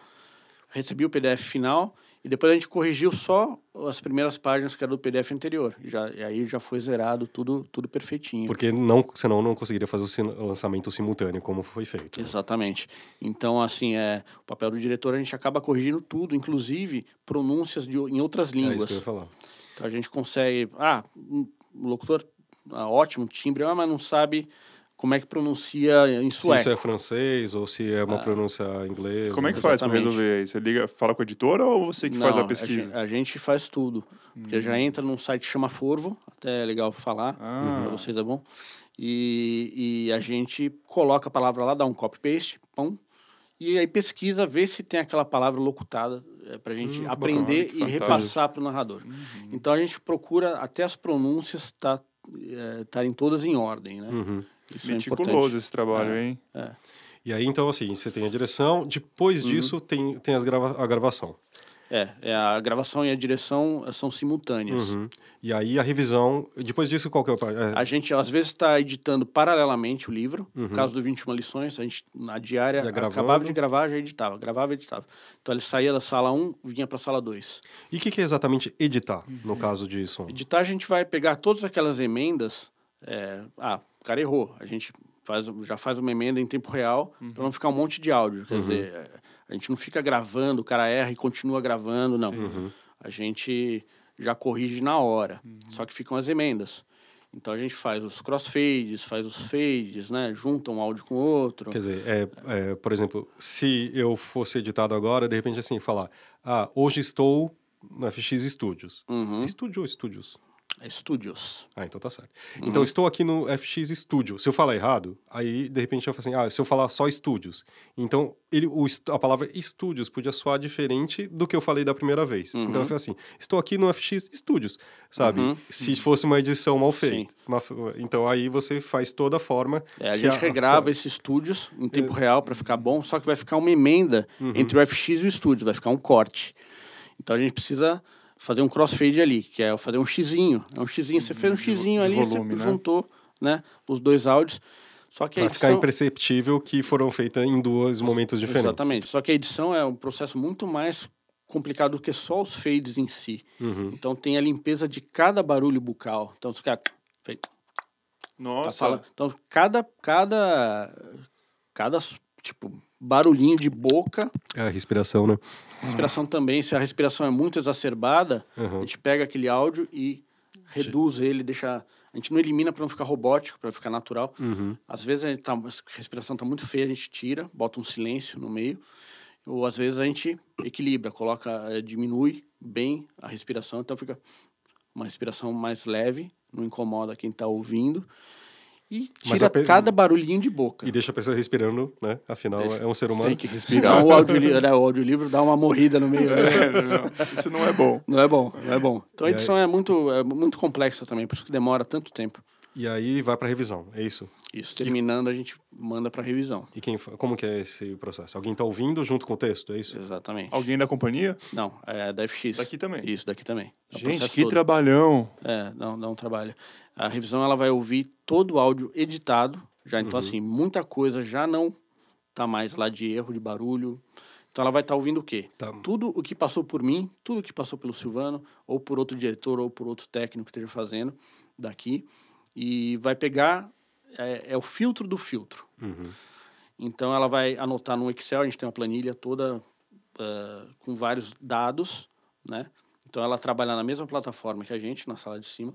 recebi o PDF final e depois a gente corrigiu só as primeiras páginas que era do PDF anterior. E, já, e aí já foi zerado tudo, tudo perfeitinho. Porque não, senão não conseguiria fazer o lançamento simultâneo, como foi feito. Exatamente. Então, assim, é, o papel do diretor a gente acaba corrigindo tudo, inclusive pronúncias de, em outras É línguas. isso que eu ia falar. Então a gente consegue. Ah, um locutor, ah, ótimo, timbre, ah, mas não sabe como é que pronuncia em Se sueco. isso é francês ou se é uma pronúncia inglesa. Como é que faz para resolver aí? Você liga, fala com a editora ou você que faz Não, a pesquisa? A, gente faz tudo. Porque já entra num site que chama Forvo, até é legal falar, Ah. para vocês é bom. E, e a gente coloca a palavra lá, dá um copy-paste, pão, e aí pesquisa, vê se tem aquela palavra locutada é, para a gente Hum, aprender bacana, e repassar para o narrador. Então a gente procura até as pronúncias estar estarem todas em ordem, né? Uhum. Isso é Meticuloso importante. esse trabalho, hein? E aí, então, assim, você tem a direção, depois Uhum. disso tem, tem as grava a gravação. É, é, a gravação e a direção eh, são simultâneas. Uhum. E aí a revisão, depois disso, qual que é o... é, A gente, às vezes, está editando paralelamente o livro. No caso do 21 lições, a gente, na diária, acabava de gravar, já editava. Gravava e editava. Então, ele saía da sala 1, vinha para a sala 2. E o que, que é exatamente editar, Uhum. no caso de som? Editar, a gente vai pegar todas aquelas emendas. é, ah, o cara errou. A gente faz, já faz uma emenda em tempo real para não ficar um monte de áudio. Quer dizer, é, a gente não fica gravando, o cara erra e continua gravando, não. A gente já corrige na hora. Só que ficam as emendas. Então a gente faz os crossfades, faz os fades, né? Junta um áudio com o outro. Quer dizer, é, é, por exemplo, se eu fosse editado agora, de repente assim, falar, ah, hoje estou no FX Studios. Uhum. Estúdio ou Studios? É Studios. Ah, então tá certo. Uhum. Então, estou aqui no FX Studio. Se eu falar errado, aí, de repente, eu falo assim, ah, se eu falar só Studios. Então, ele, o, a palavra Studios podia soar diferente do que eu falei da primeira vez. Uhum. Então, eu falei assim, estou aqui no FX Studios, sabe? Se fosse uma edição mal feita. Uma- então, aí você faz toda a forma... É, a que gente regrava esses estúdios em tempo real para ficar bom, só que vai ficar uma emenda entre o FX e o estúdio, vai ficar um corte. Então a gente precisa fazer um crossfade ali, que é fazer um xizinho. É um xizinho, você fez um xizinho ali, volume, você né? juntou né, os dois áudios. Só que a Pra ficar edição... imperceptível que foram feitas em dois momentos diferentes. Exatamente. Só que a edição é um processo muito mais complicado do que só os fades em si. Uhum. Então tem a limpeza de cada barulho bucal. Então você quer... Feito. Tá Nossa, falando. Então, cada, cada, cada, tipo, barulhinho de boca, É a respiração, né? respiração também, se a respiração é muito exacerbada, Uhum. a gente pega aquele áudio e reduz ele, deixa... A gente não elimina para não ficar robótico, para ficar natural. Uhum. Às vezes a, tá, a respiração tá muito feia, a gente tira, bota um silêncio no meio. Ou às vezes a gente equilibra, coloca, eh, diminui bem a respiração, então fica uma respiração mais leve, não incomoda quem está ouvindo. E tira pe- cada barulhinho de boca. E deixa a pessoa respirando, né? Afinal, é um ser humano. Tem que respirar. o, audiolivro, né, o audiolivro dá uma morrida no meio. né? É, não, isso não é bom. Não é bom, não é bom. Então a edição é muito, é muito complexa também, por isso que demora tanto tempo. E aí vai pra revisão, é isso? Isso, terminando a gente manda para revisão. E quem, como que é esse processo? Alguém tá ouvindo junto com o texto, é isso? Exatamente. Alguém da companhia? Não, é da FX. Daqui também. Isso, daqui também. É Gente, que todo. trabalhão. É, dá, dá um trabalho. A revisão ela vai ouvir todo o áudio editado, já então Uhum. assim, muita coisa já não tá mais lá de erro, de barulho. Então ela vai estar ouvindo o quê? Tá. Tudo o que passou por mim, tudo o que passou pelo Silvano, ou por outro diretor, ou por outro técnico que esteja fazendo daqui, e vai pegar, é, é o filtro do filtro. Então ela vai anotar no Excel, a gente tem uma planilha toda eh, com vários dados, né? Então ela trabalha na mesma plataforma que a gente, na sala de cima.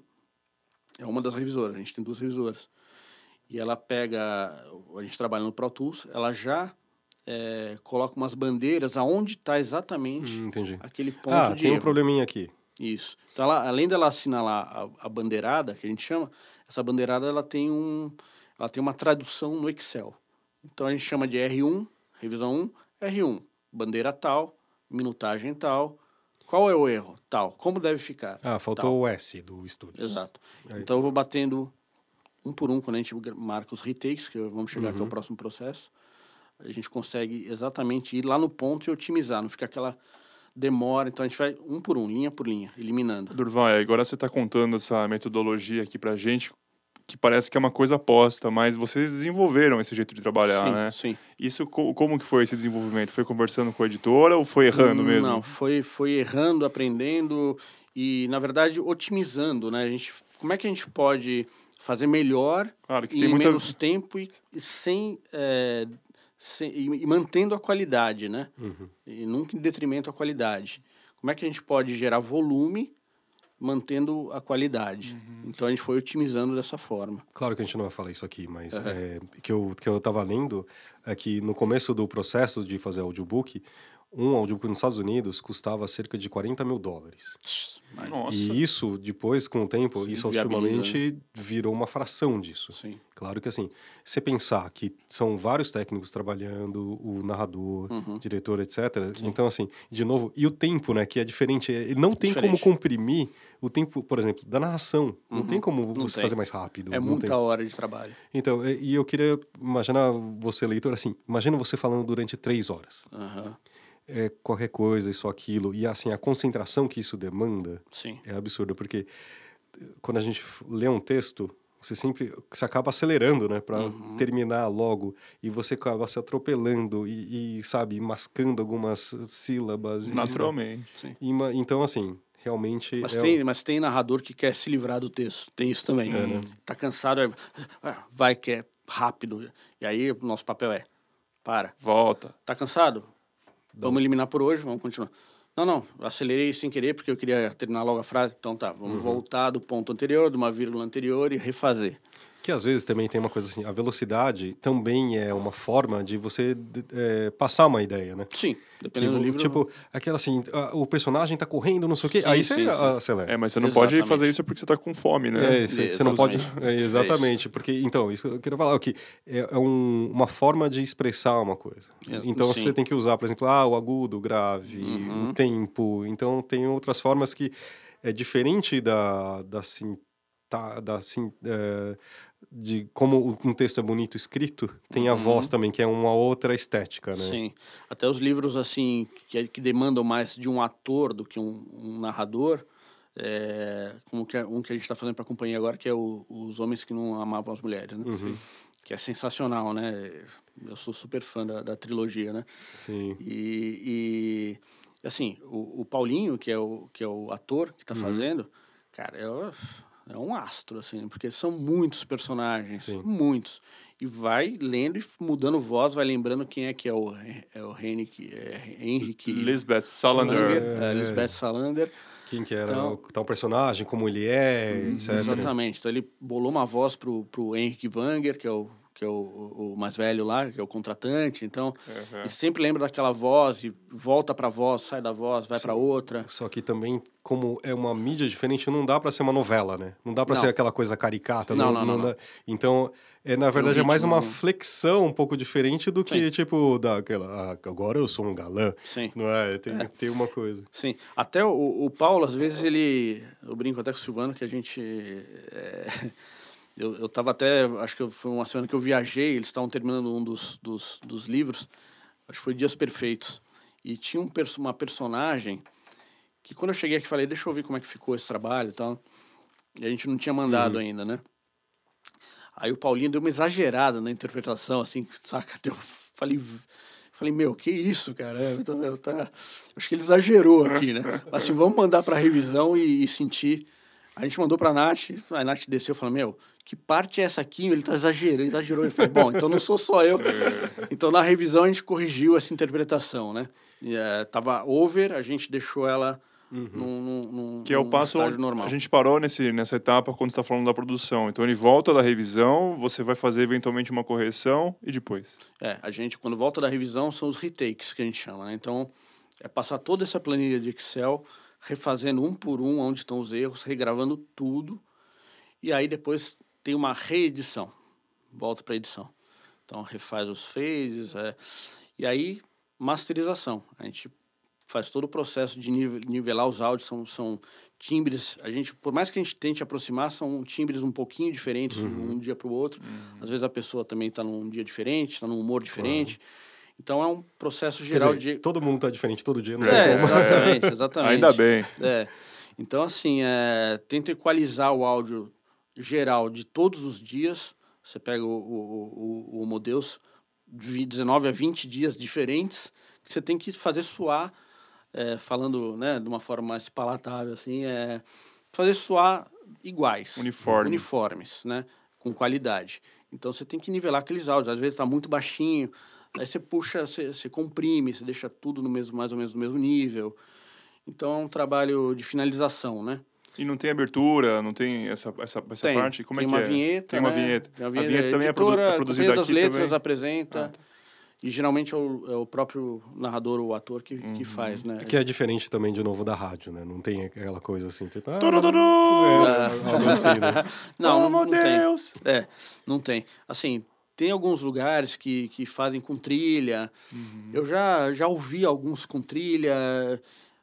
É uma das revisoras, a gente tem duas revisoras. E ela pega, a gente trabalha no Pro Tools, ela já eh, coloca umas bandeiras aonde está exatamente Hum, aquele ponto Ah, de tem um erro. probleminha aqui. Isso. Então, ela, além dela assinalar a, a bandeirada, que a gente chama, essa bandeirada ela tem, um, ela tem uma tradução no Excel. Então, a gente chama de R1, revisão 1, R1, bandeira tal, minutagem tal. Qual é o erro? Tal. Como deve ficar? Ah, faltou o S do estúdio. Exato. Aí. Então, eu vou batendo um por um quando a gente marca os retakes, que vamos chegar Uhum. aqui ao próximo processo. A gente consegue exatamente ir lá no ponto e otimizar, não fica aquela demora. Então, a gente vai um por um, linha por linha, eliminando. Durval, é, agora você está contando essa metodologia aqui pra gente, que parece que é uma coisa aposta, mas vocês desenvolveram esse jeito de trabalhar, sim, né? sim. Isso, co- como que foi esse desenvolvimento? Foi conversando com a editora ou foi errando mesmo? Não, foi, foi errando, aprendendo e, na verdade, otimizando, né? A gente, como é que a gente pode fazer melhor Claro que em tem muita... menos tempo e, e sem, é, sem- e, e mantendo a qualidade, né? Uhum. E nunca em detrimento à qualidade. Como é que a gente pode gerar volume mantendo a qualidade? Uhum. Então a gente foi otimizando dessa forma. Claro que a gente não vai falar isso aqui, mas é, que, eu, que eu tava lendo é que no começo do processo de fazer audiobook, um audiobook nos Estados Unidos custava cerca de 40 mil dólares. Nossa, E isso, depois, com o tempo, Sim, isso viabiliza, ultimamente virou uma fração disso. Sim. Claro que assim, você pensar que são vários técnicos trabalhando, o narrador, Uhum. diretor, etc. Então, assim, de novo, e o tempo, né, que é diferente. é- Não tem como Diferente. comprimir o tempo, por exemplo, da narração. Não tem como Uhum. Não você tem. fazer mais rápido. É não muita tem. hora de trabalho. Então, e eu queria imaginar você, leitor, assim, imagina você falando durante três horas. Aham. É, qualquer coisa, isso, aquilo. E assim, a concentração que isso demanda Sim. é absurda, porque eh, quando a gente lê um texto, você sempre você acaba acelerando, né, para Uhum. terminar logo, e você acaba se atropelando e, e, sabe, mascando algumas sílabas. e- naturalmente. e ma- então, assim, realmente. Mas, é tem, mas tem narrador que quer se livrar do texto. Tem isso também. Tá cansado, ah, vai que é rápido. E aí o nosso papel é: para. Volta. Tá cansado? Vamos eliminar por hoje, vamos continuar. Não, não, acelerei sem querer porque eu queria terminar logo a frase. Então tá, vamos voltar do ponto anterior, de uma vírgula anterior e refazer. Que às vezes também tem uma coisa assim, a velocidade também é uma forma de você é, passar uma ideia, né? Sim, Que, dependendo do livro. Tipo, aquela assim, ah, o personagem tá correndo, não sei o quê, Sim, aí sim, você sim. acelera. É, mas você não pode Exatamente. fazer isso porque você tá com fome, né? É, você você não pode. Exatamente. é, exatamente, porque então, isso eu queria falar, que é, é um- uma forma de expressar uma coisa. É, Então sim. você tem que usar, por exemplo, ah, o agudo, o grave, Uhum. o tempo. Então tem outras formas que é diferente da, da, sim, tá, da sim, é, de como um texto é bonito escrito, tem a voz também, que é uma outra estética, né? Uhum. Sim. Até os livros, assim, que, que demandam mais de um ator do que um, um narrador, é, como que é, um que a gente está fazendo para a companhia agora, que é o, Os Homens que Não Amavam as Mulheres, né? Que é sensacional, né? Eu sou super fã da, da trilogia, né? Sim. E, e, assim, o, o Paulinho, que é o, que é o ator que está Uhum. fazendo, cara, é, o- é um astro, assim, porque são muitos personagens, Sim. muitos. E vai lendo e mudando voz, vai lembrando quem é que é o, é o Henrique, é Henrique Lisbeth Salander. é, Lisbeth Salander. Quem que era Então- o tal personagem, como ele é, etc. Exatamente. Então ele bolou uma voz pro, pro Henrique Wanger, que é o que é o, o mais velho lá, que é o contratante. Então, e sempre lembra daquela voz e volta pra voz, sai da voz, vai pra outra. Só que também, como é uma mídia diferente, não dá pra ser uma novela, né? Não dá pra Não. ser aquela coisa caricata. Não, não, não, dá- Então, é, na verdade, é mais ritmo, uma não. flexão um pouco diferente do que, Sim. tipo, daquela. Ah, agora eu sou um galã. Sim. Não é? Tem, tem uma coisa. Sim, até o, o Paulo, às vezes, ele. Eu brinco até com o Silvano que a gente. é, eu, eu tava até. Acho que foi uma semana que eu viajei, eles estavam terminando um dos, dos, dos livros, acho que foi Dias Perfeitos. E tinha um, perso- uma personagem que, quando eu cheguei aqui, falei, deixa eu ver como é que ficou esse trabalho e tal. E a gente não tinha mandado ainda, né? Aí o Paulinho deu uma exagerada na interpretação, assim, saca? Deu, falei, falei, meu, que isso, cara? Eu tô- eu tá, acho que ele exagerou aqui, né? Mas assim, vamos mandar para revisão e, e sentir. A gente mandou pra Nath, a Nath desceu e falou, meu, que parte é essa aqui? Ele tá exagerando, exagerou. Ele falou, bom, então não sou só eu. Então na revisão a gente corrigiu essa interpretação, né? E, eh, tava over, a gente deixou ela num, num, num- Que é o passo normal. a gente parou nesse, nessa etapa quando está falando da produção. Então ele volta da revisão, você vai fazer eventualmente uma correção e depois. É, a gente, quando volta da revisão, são os retakes que a gente chama, né? Então, é passar toda essa planilha de Excel, refazendo um por um onde estão os erros, regravando tudo, e aí depois tem uma reedição. Volta para edição. Então, refaz os phases, é, e aí, masterização. A gente faz todo o processo de nive- nivelar os áudios, são, são timbres, a gente, por mais que a gente tente aproximar, são timbres um pouquinho diferentes de um dia para o outro. Às vezes a pessoa também está num dia diferente, está num humor diferente. Então é um processo geral dizer, de... todo mundo tá diferente todo dia, não É, tem como. exatamente, exatamente. Ainda bem. É. Então, assim, é, tenta equalizar o áudio geral de todos os dias. Você pega o, o, o, o Homo Deus, de 19 a 20 dias diferentes, que você tem que fazer soar, é, falando né, de uma forma mais palatável, assim, é, fazer soar iguais. Uniforme. Uniformes, né? Com qualidade. Então, você tem que nivelar aqueles áudios. Às vezes está muito baixinho, aí você puxa, você, você comprime, você deixa tudo no mesmo, mais ou menos no mesmo nível. Então é um trabalho de finalização, né? E não tem abertura, não tem essa, essa, essa tem, parte? Como tem é que uma é? vinheta. Tem uma né? vinheta. Tem uma A vinheta, vinheta também é, produ editora, é produzida Companhia das aqui Letras também? apresenta. Ah, tá. E geralmente é o, é o próprio narrador ou ator que, Uhum. que faz, né? Que é diferente também, de novo, da rádio, né? Não tem aquela coisa assim, tipo... Ah, Turururu! é, assim, né? Não, oh, não, não meu tem. Deus! É, não tem. Assim, tem alguns lugares que, que fazem com trilha. Uhum. Eu já, já ouvi alguns com trilha.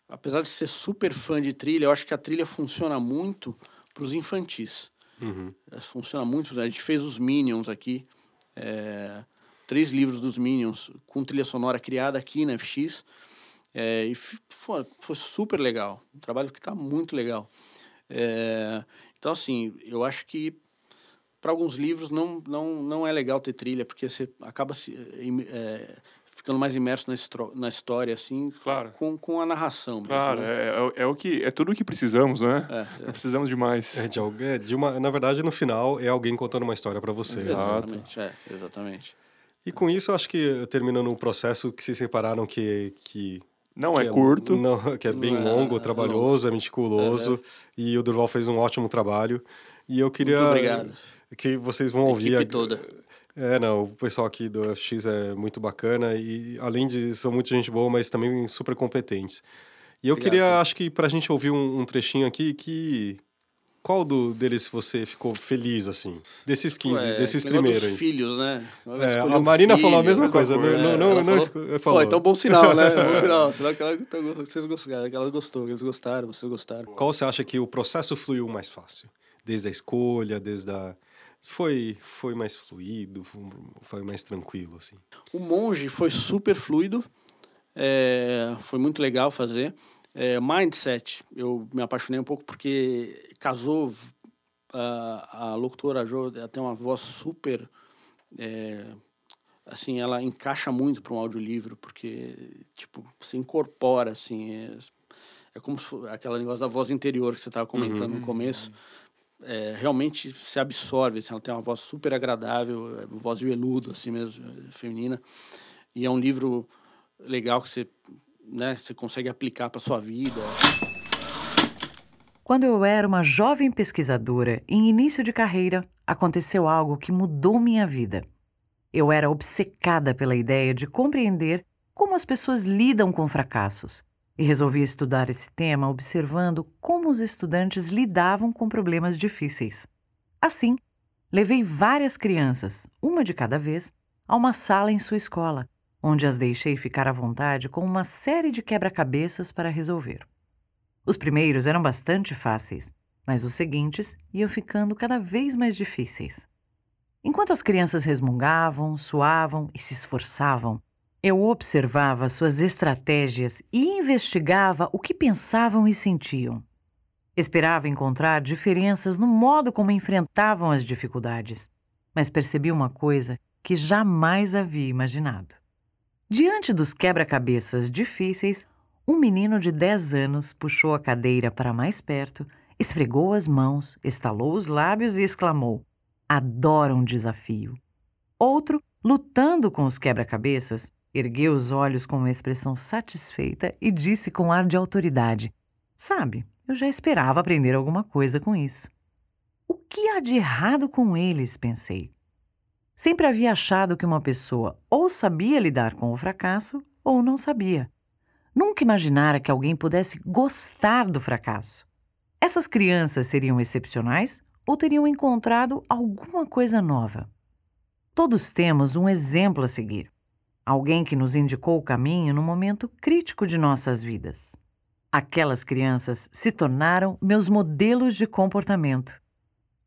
Apesar de ser super fã de trilha, eu acho que a trilha funciona muito para os infantis. Uhum. É, Funciona muito. A gente fez os Minions aqui. é, três livros dos Minions com trilha sonora criada aqui na FX. é, e fi- foi, foi super legal. Um trabalho que está muito legal. É, então, assim, eu acho que para alguns livros não, não, não é legal ter trilha, porque você acaba se, é, ficando mais imerso na, estro- na história, assim, Claro. com, com a narração. mesmo, Claro, né? é, é, é o que, é tudo o que precisamos, né? É, Não precisamos de mais. É de, algu- é de uma, na verdade, no final, é alguém contando uma história pra você. né? Exato. Exatamente, é, exatamente. E com isso, eu acho que terminando o processo que se separaram, que, que Não que é curto. Não, que é bem Não é- longo, é trabalhoso, é meticuloso. E o Durval fez um ótimo trabalho. E eu queria Muito obrigado. Que vocês vão ouvir. Equipe toda. É, não, o pessoal aqui do FX é muito bacana e além de são muita gente boa, mas também super competentes. E eu Obrigado, queria, acho que pra gente ouvir um, um trechinho aqui que qual do deles você ficou feliz assim? Desses 15, Ué, desses primeiros aí. filhos, né? É, a um Marina falou a filho, mesma né? coisa, coisa. não, É, não, ela não, falou- não falou. Então bom sinal, né? Bom sinal. Sinal que ela, que vocês gostaram, que ela gostou, que eles gostaram, vocês gostaram. Qual você acha que o processo fluiu mais fácil? Desde a escolha, desde a foi foi mais fluido, foi mais tranquilo assim. O Monge foi super fluido, é, foi muito legal fazer. É, Mindset, eu me apaixonei um pouco porque casou a, a locutora Jo, ela tem uma voz super é, assim, ela encaixa muito para um audiolivro, porque tipo, se incorpora assim, é, é como se aquela negócio da voz interior que você estava comentando no começo. É, realmente se absorve, assim, ela tem uma voz super agradável, é, voz veludo, assim mesmo, é, feminina. E é um livro legal que você, né, você consegue aplicar para sua vida. Quando eu era uma jovem pesquisadora em início de carreira, aconteceu algo que mudou minha vida. Eu era obcecada pela ideia de compreender como as pessoas lidam com fracassos e resolvi estudar esse tema observando como os estudantes lidavam com problemas difíceis. Assim, levei várias crianças, uma de cada vez, a uma sala em sua escola, onde as deixei ficar à vontade com uma série de quebra-cabeças para resolver. Os primeiros eram bastante fáceis, mas os seguintes iam ficando cada vez mais difíceis. Enquanto as crianças resmungavam, suavam e se esforçavam, eu observava suas estratégias e investigava o que pensavam e sentiam. Esperava encontrar diferenças no modo como enfrentavam as dificuldades, mas percebi uma coisa que jamais havia imaginado. Diante dos quebra-cabeças difíceis, um menino de 10 anos puxou a cadeira para mais perto, esfregou as mãos, estalou os lábios e exclamou: Adoro um desafio. Outro, lutando com os quebra-cabeças, ergueu os olhos com uma expressão satisfeita e disse com ar de autoridade: Sabe, eu já esperava aprender alguma coisa com isso. O que há de errado com eles? pensei. Sempre havia achado que uma pessoa ou sabia lidar com o fracasso ou não sabia. Nunca imaginara que alguém pudesse gostar do fracasso. Essas crianças seriam excepcionais ou teriam encontrado alguma coisa nova? Todos temos um exemplo a seguir. Alguém que nos indicou o caminho no momento crítico de nossas vidas. Aquelas crianças se tornaram meus modelos de comportamento.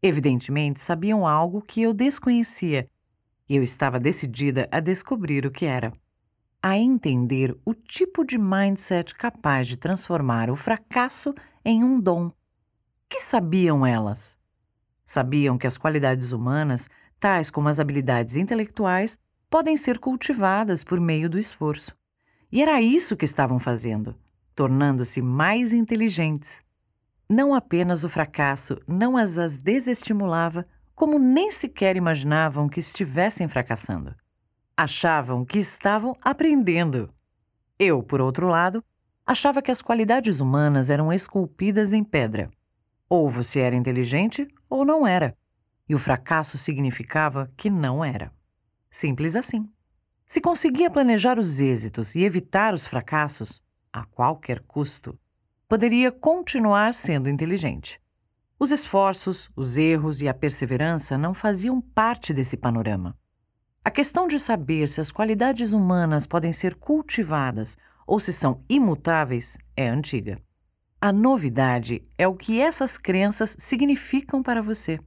Evidentemente, sabiam algo que eu desconhecia e eu estava decidida a descobrir o que era a entender o tipo de mindset capaz de transformar o fracasso em um dom. Que sabiam elas? Sabiam que as qualidades humanas, tais como as habilidades intelectuais, podem ser cultivadas por meio do esforço. E era isso que estavam fazendo, tornando-se mais inteligentes. Não apenas o fracasso não as, as desestimulava, como nem sequer imaginavam que estivessem fracassando achavam que estavam aprendendo. Eu, por outro lado, achava que as qualidades humanas eram esculpidas em pedra. Ou você era inteligente ou não era. E o fracasso significava que não era. Simples assim. Se conseguia planejar os êxitos e evitar os fracassos, a qualquer custo, poderia continuar sendo inteligente. Os esforços, os erros e a perseverança não faziam parte desse panorama. A questão de saber se as qualidades humanas podem ser cultivadas ou se são imutáveis é antiga. A novidade é o que essas crenças significam para você.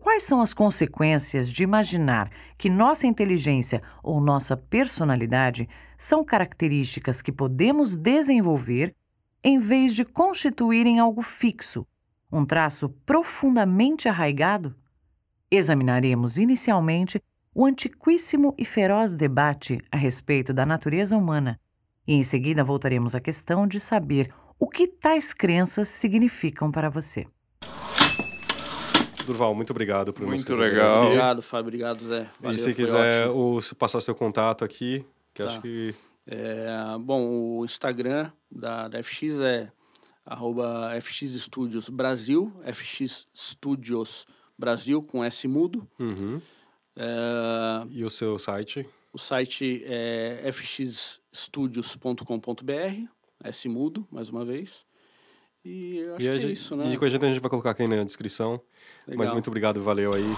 Quais são as consequências de imaginar que nossa inteligência ou nossa personalidade são características que podemos desenvolver em vez de constituírem algo fixo, um traço profundamente arraigado? Examinaremos inicialmente o antiquíssimo e feroz debate a respeito da natureza humana, e em seguida voltaremos à questão de saber o que tais crenças significam para você. Durval, muito obrigado por nos Muito legal. aqui. Obrigado, Fábio. Obrigado, Zé. Valeu, e se quiser o, se passar seu contato aqui, que Tá. acho que É, bom, o Instagram da, da FX é arroba FX Studios Brasil, FX Studios Brasil com S mudo. Uhum. É, E o seu site? o site é fxstudios.com.br, S mudo, mais uma vez. E eu acho e, que é gente, isso, né? e com a gente a gente vai colocar aqui na descrição. Mas Legal. muito obrigado, valeu aí.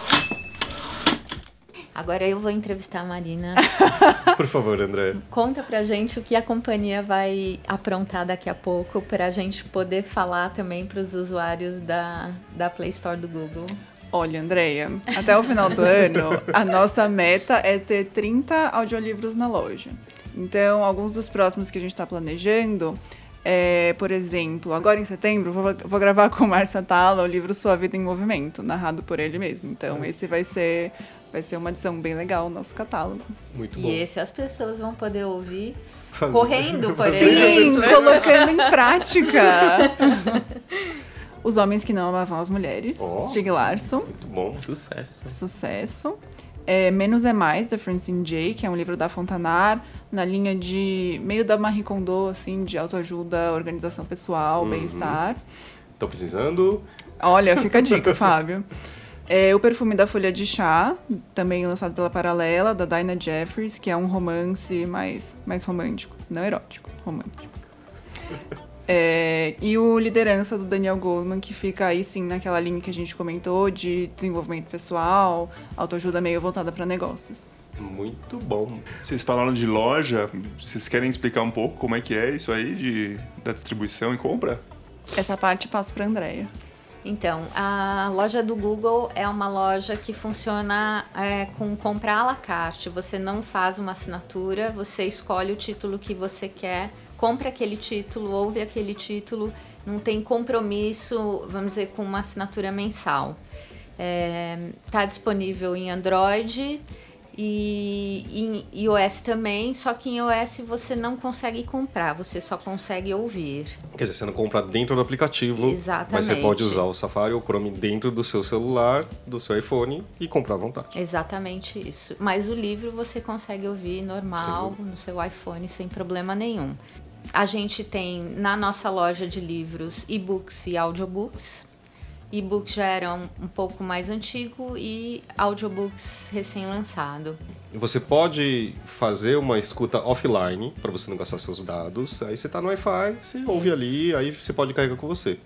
Agora eu vou entrevistar a Marina. Por favor, André. Conta pra gente o que a companhia vai aprontar daqui a pouco pra gente poder falar também pros usuários da, da Play Store do Google. Olha, Andreia, até o final do ano, a nossa meta é ter 30 audiolivros na loja. Então, alguns dos próximos que a gente está planejando é, por exemplo, agora em setembro, vou, vou gravar com o Márcio Atala o livro Sua Vida em Movimento, narrado por ele mesmo. Então, esse vai ser, vai ser uma edição bem legal no nosso catálogo. Muito E bom. esse as pessoas vão poder ouvir Fazer- correndo, por Sim, exemplo. colocando em prática. Os Homens que Não Amavam as Mulheres, Ó. Stieg Larsson. Muito bom. Sucesso. Sucesso. É, Menos é Mais, da Francine J., que é um livro da Fontanar, na linha de meio da Marie Kondo, assim, de autoajuda, organização pessoal, bem-estar. Tô precisando. Olha, fica a dica, Fábio. É, o Perfume da Folha de Chá, também lançado pela Paralela, da Dinah Jeffries, que é um romance mais, mais romântico. Não erótico, romântico. É, e o Liderança, do Daniel Goldman, que fica aí sim naquela linha que a gente comentou de desenvolvimento pessoal, autoajuda meio voltada para negócios. Muito bom. Vocês falaram de loja, vocês querem explicar um pouco como é que é isso aí de, da distribuição e compra? Essa parte passo para Andréia. Então, a loja do Google é uma loja que funciona é, com comprar à la carte. Você não faz uma assinatura, você escolhe o título que você quer, compra aquele título, ouve aquele título, não tem compromisso, vamos dizer, com uma assinatura mensal. Está disponível em Android e em iOS também, só que em iOS você não consegue comprar, você só consegue ouvir. Quer dizer, você não compra dentro do aplicativo, mas você Exatamente. pode usar o Safari ou o Chrome dentro do seu celular, do seu iPhone e comprar à vontade. Exatamente isso. Mas o livro você consegue ouvir normal no seu iPhone sem problema nenhum. A gente tem na nossa loja de livros e-books e audiobooks. E-books já era um, um pouco mais antigo e audiobooks recém-lançado. Você pode fazer uma escuta offline para você não gastar seus dados. Aí você tá no Wi-Fi, você ouve ali, aí você pode carregar com você.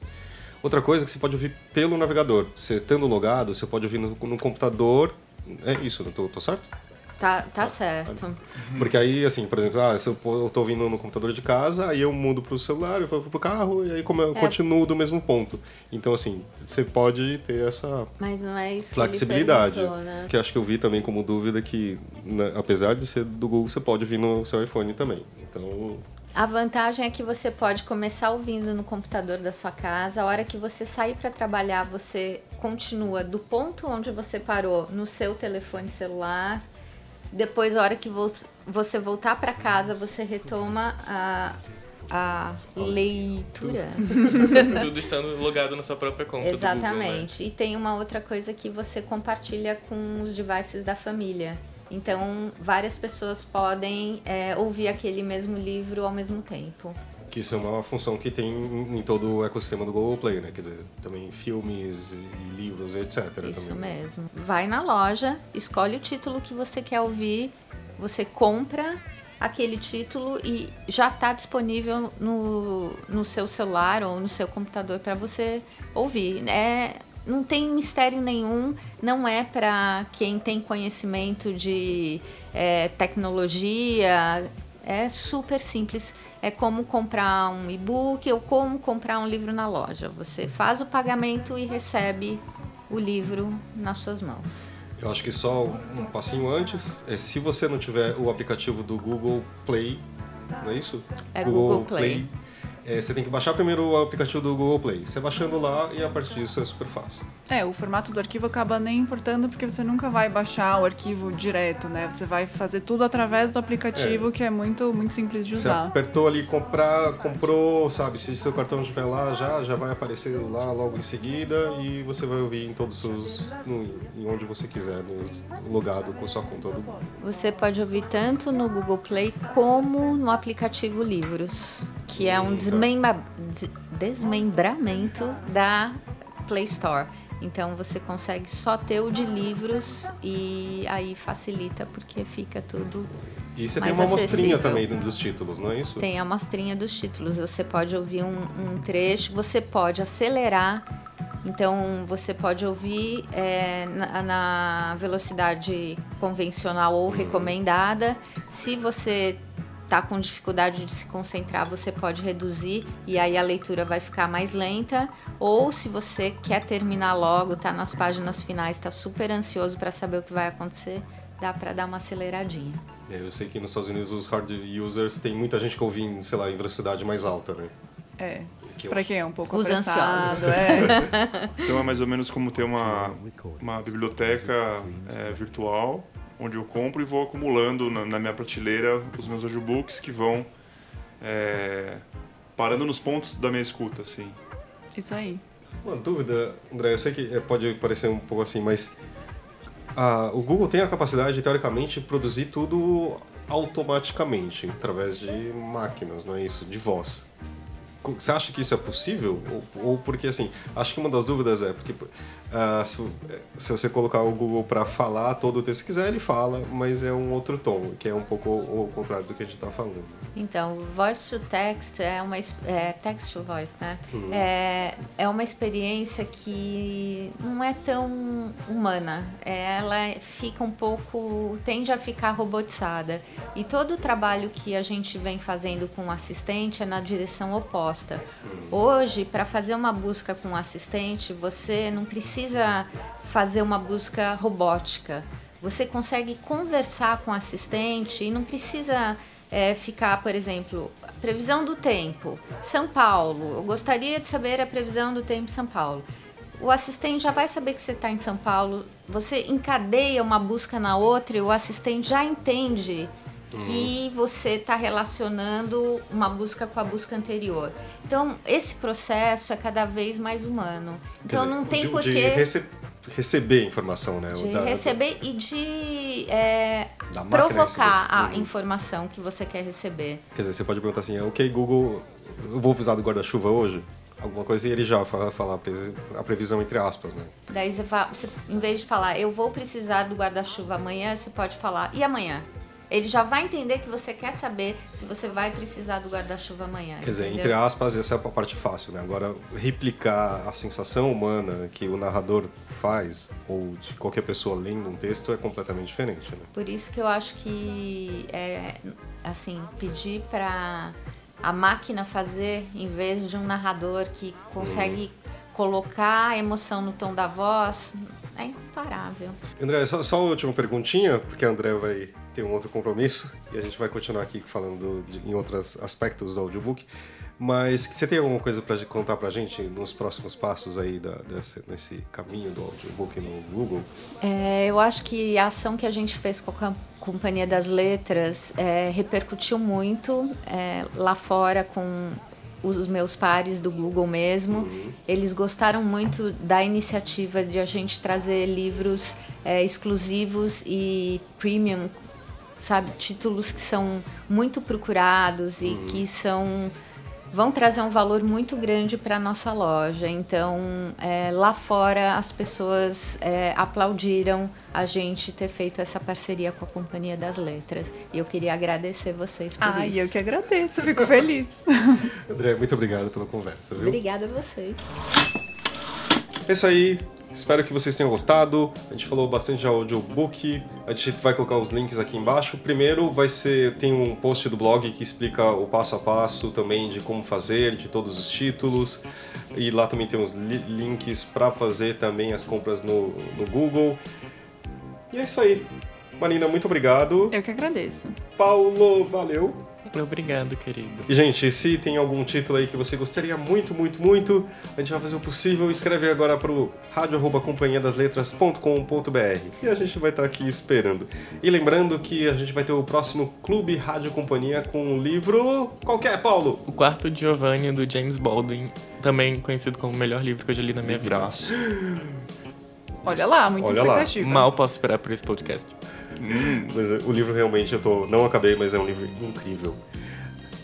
Outra coisa é que você pode ouvir pelo navegador. Você estando logado, você pode ouvir no, no computador. É isso, não tô, tô certo? Tá, tá certo. Porque aí, assim, por exemplo, ah, se eu eu tô ouvindo no computador de casa, aí eu mudo pro celular, eu vou pro carro, e aí como eu É. continuo do mesmo ponto. Então, assim, você pode ter essa é que flexibilidade. perguntou, né? Que acho que eu vi também como dúvida que, né, apesar de ser do Google, você pode vir no seu iPhone também. Então, A vantagem é que você pode começar ouvindo no computador da sua casa. A hora que você sair para trabalhar, você continua do ponto onde você parou no seu telefone celular. Depois, a hora que vo- você voltar para casa, você retoma a, a leitura. Tudo estando logado na sua própria conta do Google, né? Exatamente. E tem uma outra coisa que você compartilha com os devices da família. Então, várias pessoas podem é, ouvir aquele mesmo livro ao mesmo tempo. Que isso é uma função que tem em todo o ecossistema do Google Play, né? Quer dizer, também filmes e livros, etc. Isso também. mesmo. Vai na loja, escolhe o título que você quer ouvir, você compra aquele título e já está disponível no, no seu celular ou no seu computador para você ouvir. É, não tem mistério nenhum, não é para quem tem conhecimento de é, tecnologia. É super simples. É como comprar um e-book ou como comprar um livro na loja. Você faz o pagamento e recebe o livro nas suas mãos. Eu acho que só um passinho antes, é se você não tiver o aplicativo do Google Play, não é isso? É Google Play. É, você tem que baixar primeiro o aplicativo do Google Play. Você baixando lá e a partir disso é super fácil. É, o formato do arquivo acaba nem importando porque você nunca vai baixar o arquivo direto, né? Você vai fazer tudo através do aplicativo, que é muito, muito simples de Você usar. apertou ali comprar, comprou, sabe? Se seu cartão estiver lá já, já vai aparecer lá logo em seguida e você vai ouvir em todos os seus. No, em onde você quiser, no, logado com sua conta do Google. Você pode ouvir tanto no Google Play como no aplicativo Livros, que é um desmembra- des- desmembramento da Play Store. Então você consegue só ter o de livros e aí facilita porque fica tudo. E você tem uma mostrinha acessível. também dos títulos, não é isso? Tem a mostrinha dos títulos. Você pode ouvir um, um trecho, você pode acelerar. Então você pode ouvir é, na, na velocidade convencional ou recomendada. Se você está com dificuldade de se concentrar, você pode reduzir e aí a leitura vai ficar mais lenta. Ou se você quer terminar logo, está nas páginas finais, está super ansioso para saber o que vai acontecer, dá para dar uma aceleradinha. É, Eu sei que nos Estados Unidos os hard users tem muita gente que ouve em, sei lá, em velocidade mais alta, né? É. Que eu- Pra quem é um pouco Os ansiosos. é. Então é mais ou menos como ter uma, uma biblioteca é, virtual, onde eu compro e vou acumulando na, na minha prateleira os meus audiobooks que vão é, parando nos pontos da minha escuta, assim. Isso aí. Uma dúvida, André, eu sei que é, pode parecer um pouco assim, mas ah, o Google tem a capacidade, teoricamente, de produzir tudo automaticamente, através de máquinas, não é isso? De voz. Você acha que isso é possível? Ou, ou porque, assim, acho que uma das dúvidas é porque ah, se, se você colocar o Google para falar todo o texto que quiser, ele fala, mas é um outro tom, que é um pouco o, contrário do que a gente está falando. Então, voice to text é uma é, text to voice, né? É, é uma experiência que não é tão humana. Ela fica um pouco tende a ficar robotizada. E todo o trabalho que a gente vem fazendo com o assistente é na direção oposta. Hoje, para fazer uma busca com o assistente, você não precisa fazer uma busca robótica. Você consegue conversar com o assistente e não precisa é, ficar, por exemplo, previsão do tempo. São Paulo, eu gostaria de saber a previsão do tempo em São Paulo. O assistente já vai saber que você está em São Paulo. Você encadeia uma busca na outra e o assistente já entende que você está relacionando uma busca com a busca anterior. Então, esse processo é cada vez mais humano. Então, dizer, não tem de, porquê de rece- receber informação, né? de Da- receber e de é, provocar receber. a Uhum. informação que você quer receber. Quer dizer, você pode perguntar assim, ok, Google, eu vou precisar do guarda-chuva hoje? Alguma coisa e ele já fala, fala a previsão entre aspas, né? Daí você, fala, você, em vez de falar, eu vou precisar do guarda-chuva amanhã, você pode falar, e amanhã? Ele já vai entender que você quer saber se você vai precisar do guarda-chuva amanhã. Quer dizer, entendeu? entre aspas, essa é a parte fácil, né? Agora, replicar a sensação humana que o narrador faz, ou de qualquer pessoa lendo um texto, é completamente diferente, né? Por isso que eu acho que é assim, pedir para a máquina fazer em vez de um narrador que consegue colocar a emoção no tom da voz é incomparável. André, só, só uma última perguntinha, porque a André vai ter um outro compromisso e a gente vai continuar aqui falando de- em outros aspectos do audiobook. Mas você tem alguma coisa para contar pra gente nos próximos passos aí da, desse, nesse caminho do audiobook no Google? É, eu acho que a ação que a gente fez com a Companhia das Letras é, repercutiu muito é, lá fora com os meus pares do Google mesmo. Eles gostaram muito da iniciativa de a gente trazer livros é, exclusivos e premium, sabe, títulos que são muito procurados e que são vão trazer um valor muito grande para nossa loja. Então, é, lá fora as pessoas é, aplaudiram a gente ter feito essa parceria com a Companhia das Letras. E eu queria agradecer vocês por Ai, isso. eu que agradeço, fico feliz. André, muito obrigado pela conversa, viu? Obrigada a vocês. É isso aí. Espero que vocês tenham gostado. A gente falou bastante de audiobook. A gente vai colocar os links aqui embaixo. Primeiro vai ser tem um post do blog que explica o passo a passo também de como fazer, de todos os títulos. E lá também tem os li- links para fazer também as compras no, no Google. E é isso aí. Marina, muito obrigado. Eu que agradeço. Paulo, valeu. Obrigado, querido. E, gente, se tem algum título aí que você gostaria muito, muito, muito, a gente vai fazer o possível. Escreve agora pro rádio.companhiadasletras.com.br e a gente vai estar aqui esperando. E lembrando que a gente vai ter o próximo Clube Rádio Companhia com o livro... Qual que é, Paulo? O Quarto de Giovanni, do James Baldwin, também conhecido como o melhor livro que eu já li na minha vida. Braço. Olha lá, muita Olha lá. expectativa. Mal posso esperar por esse podcast. Mas é, o livro realmente eu tô. Não acabei, mas é um livro incrível.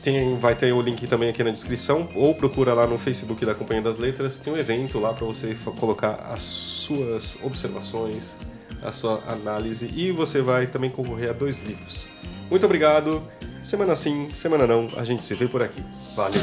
Tem, vai ter o link também aqui na descrição, ou procura lá no Facebook da Companhia das Letras. Tem um evento lá para você colocar as suas observações, a sua análise e você vai também concorrer a dois livros. Muito obrigado. Semana sim, semana não, a gente se vê por aqui. Valeu!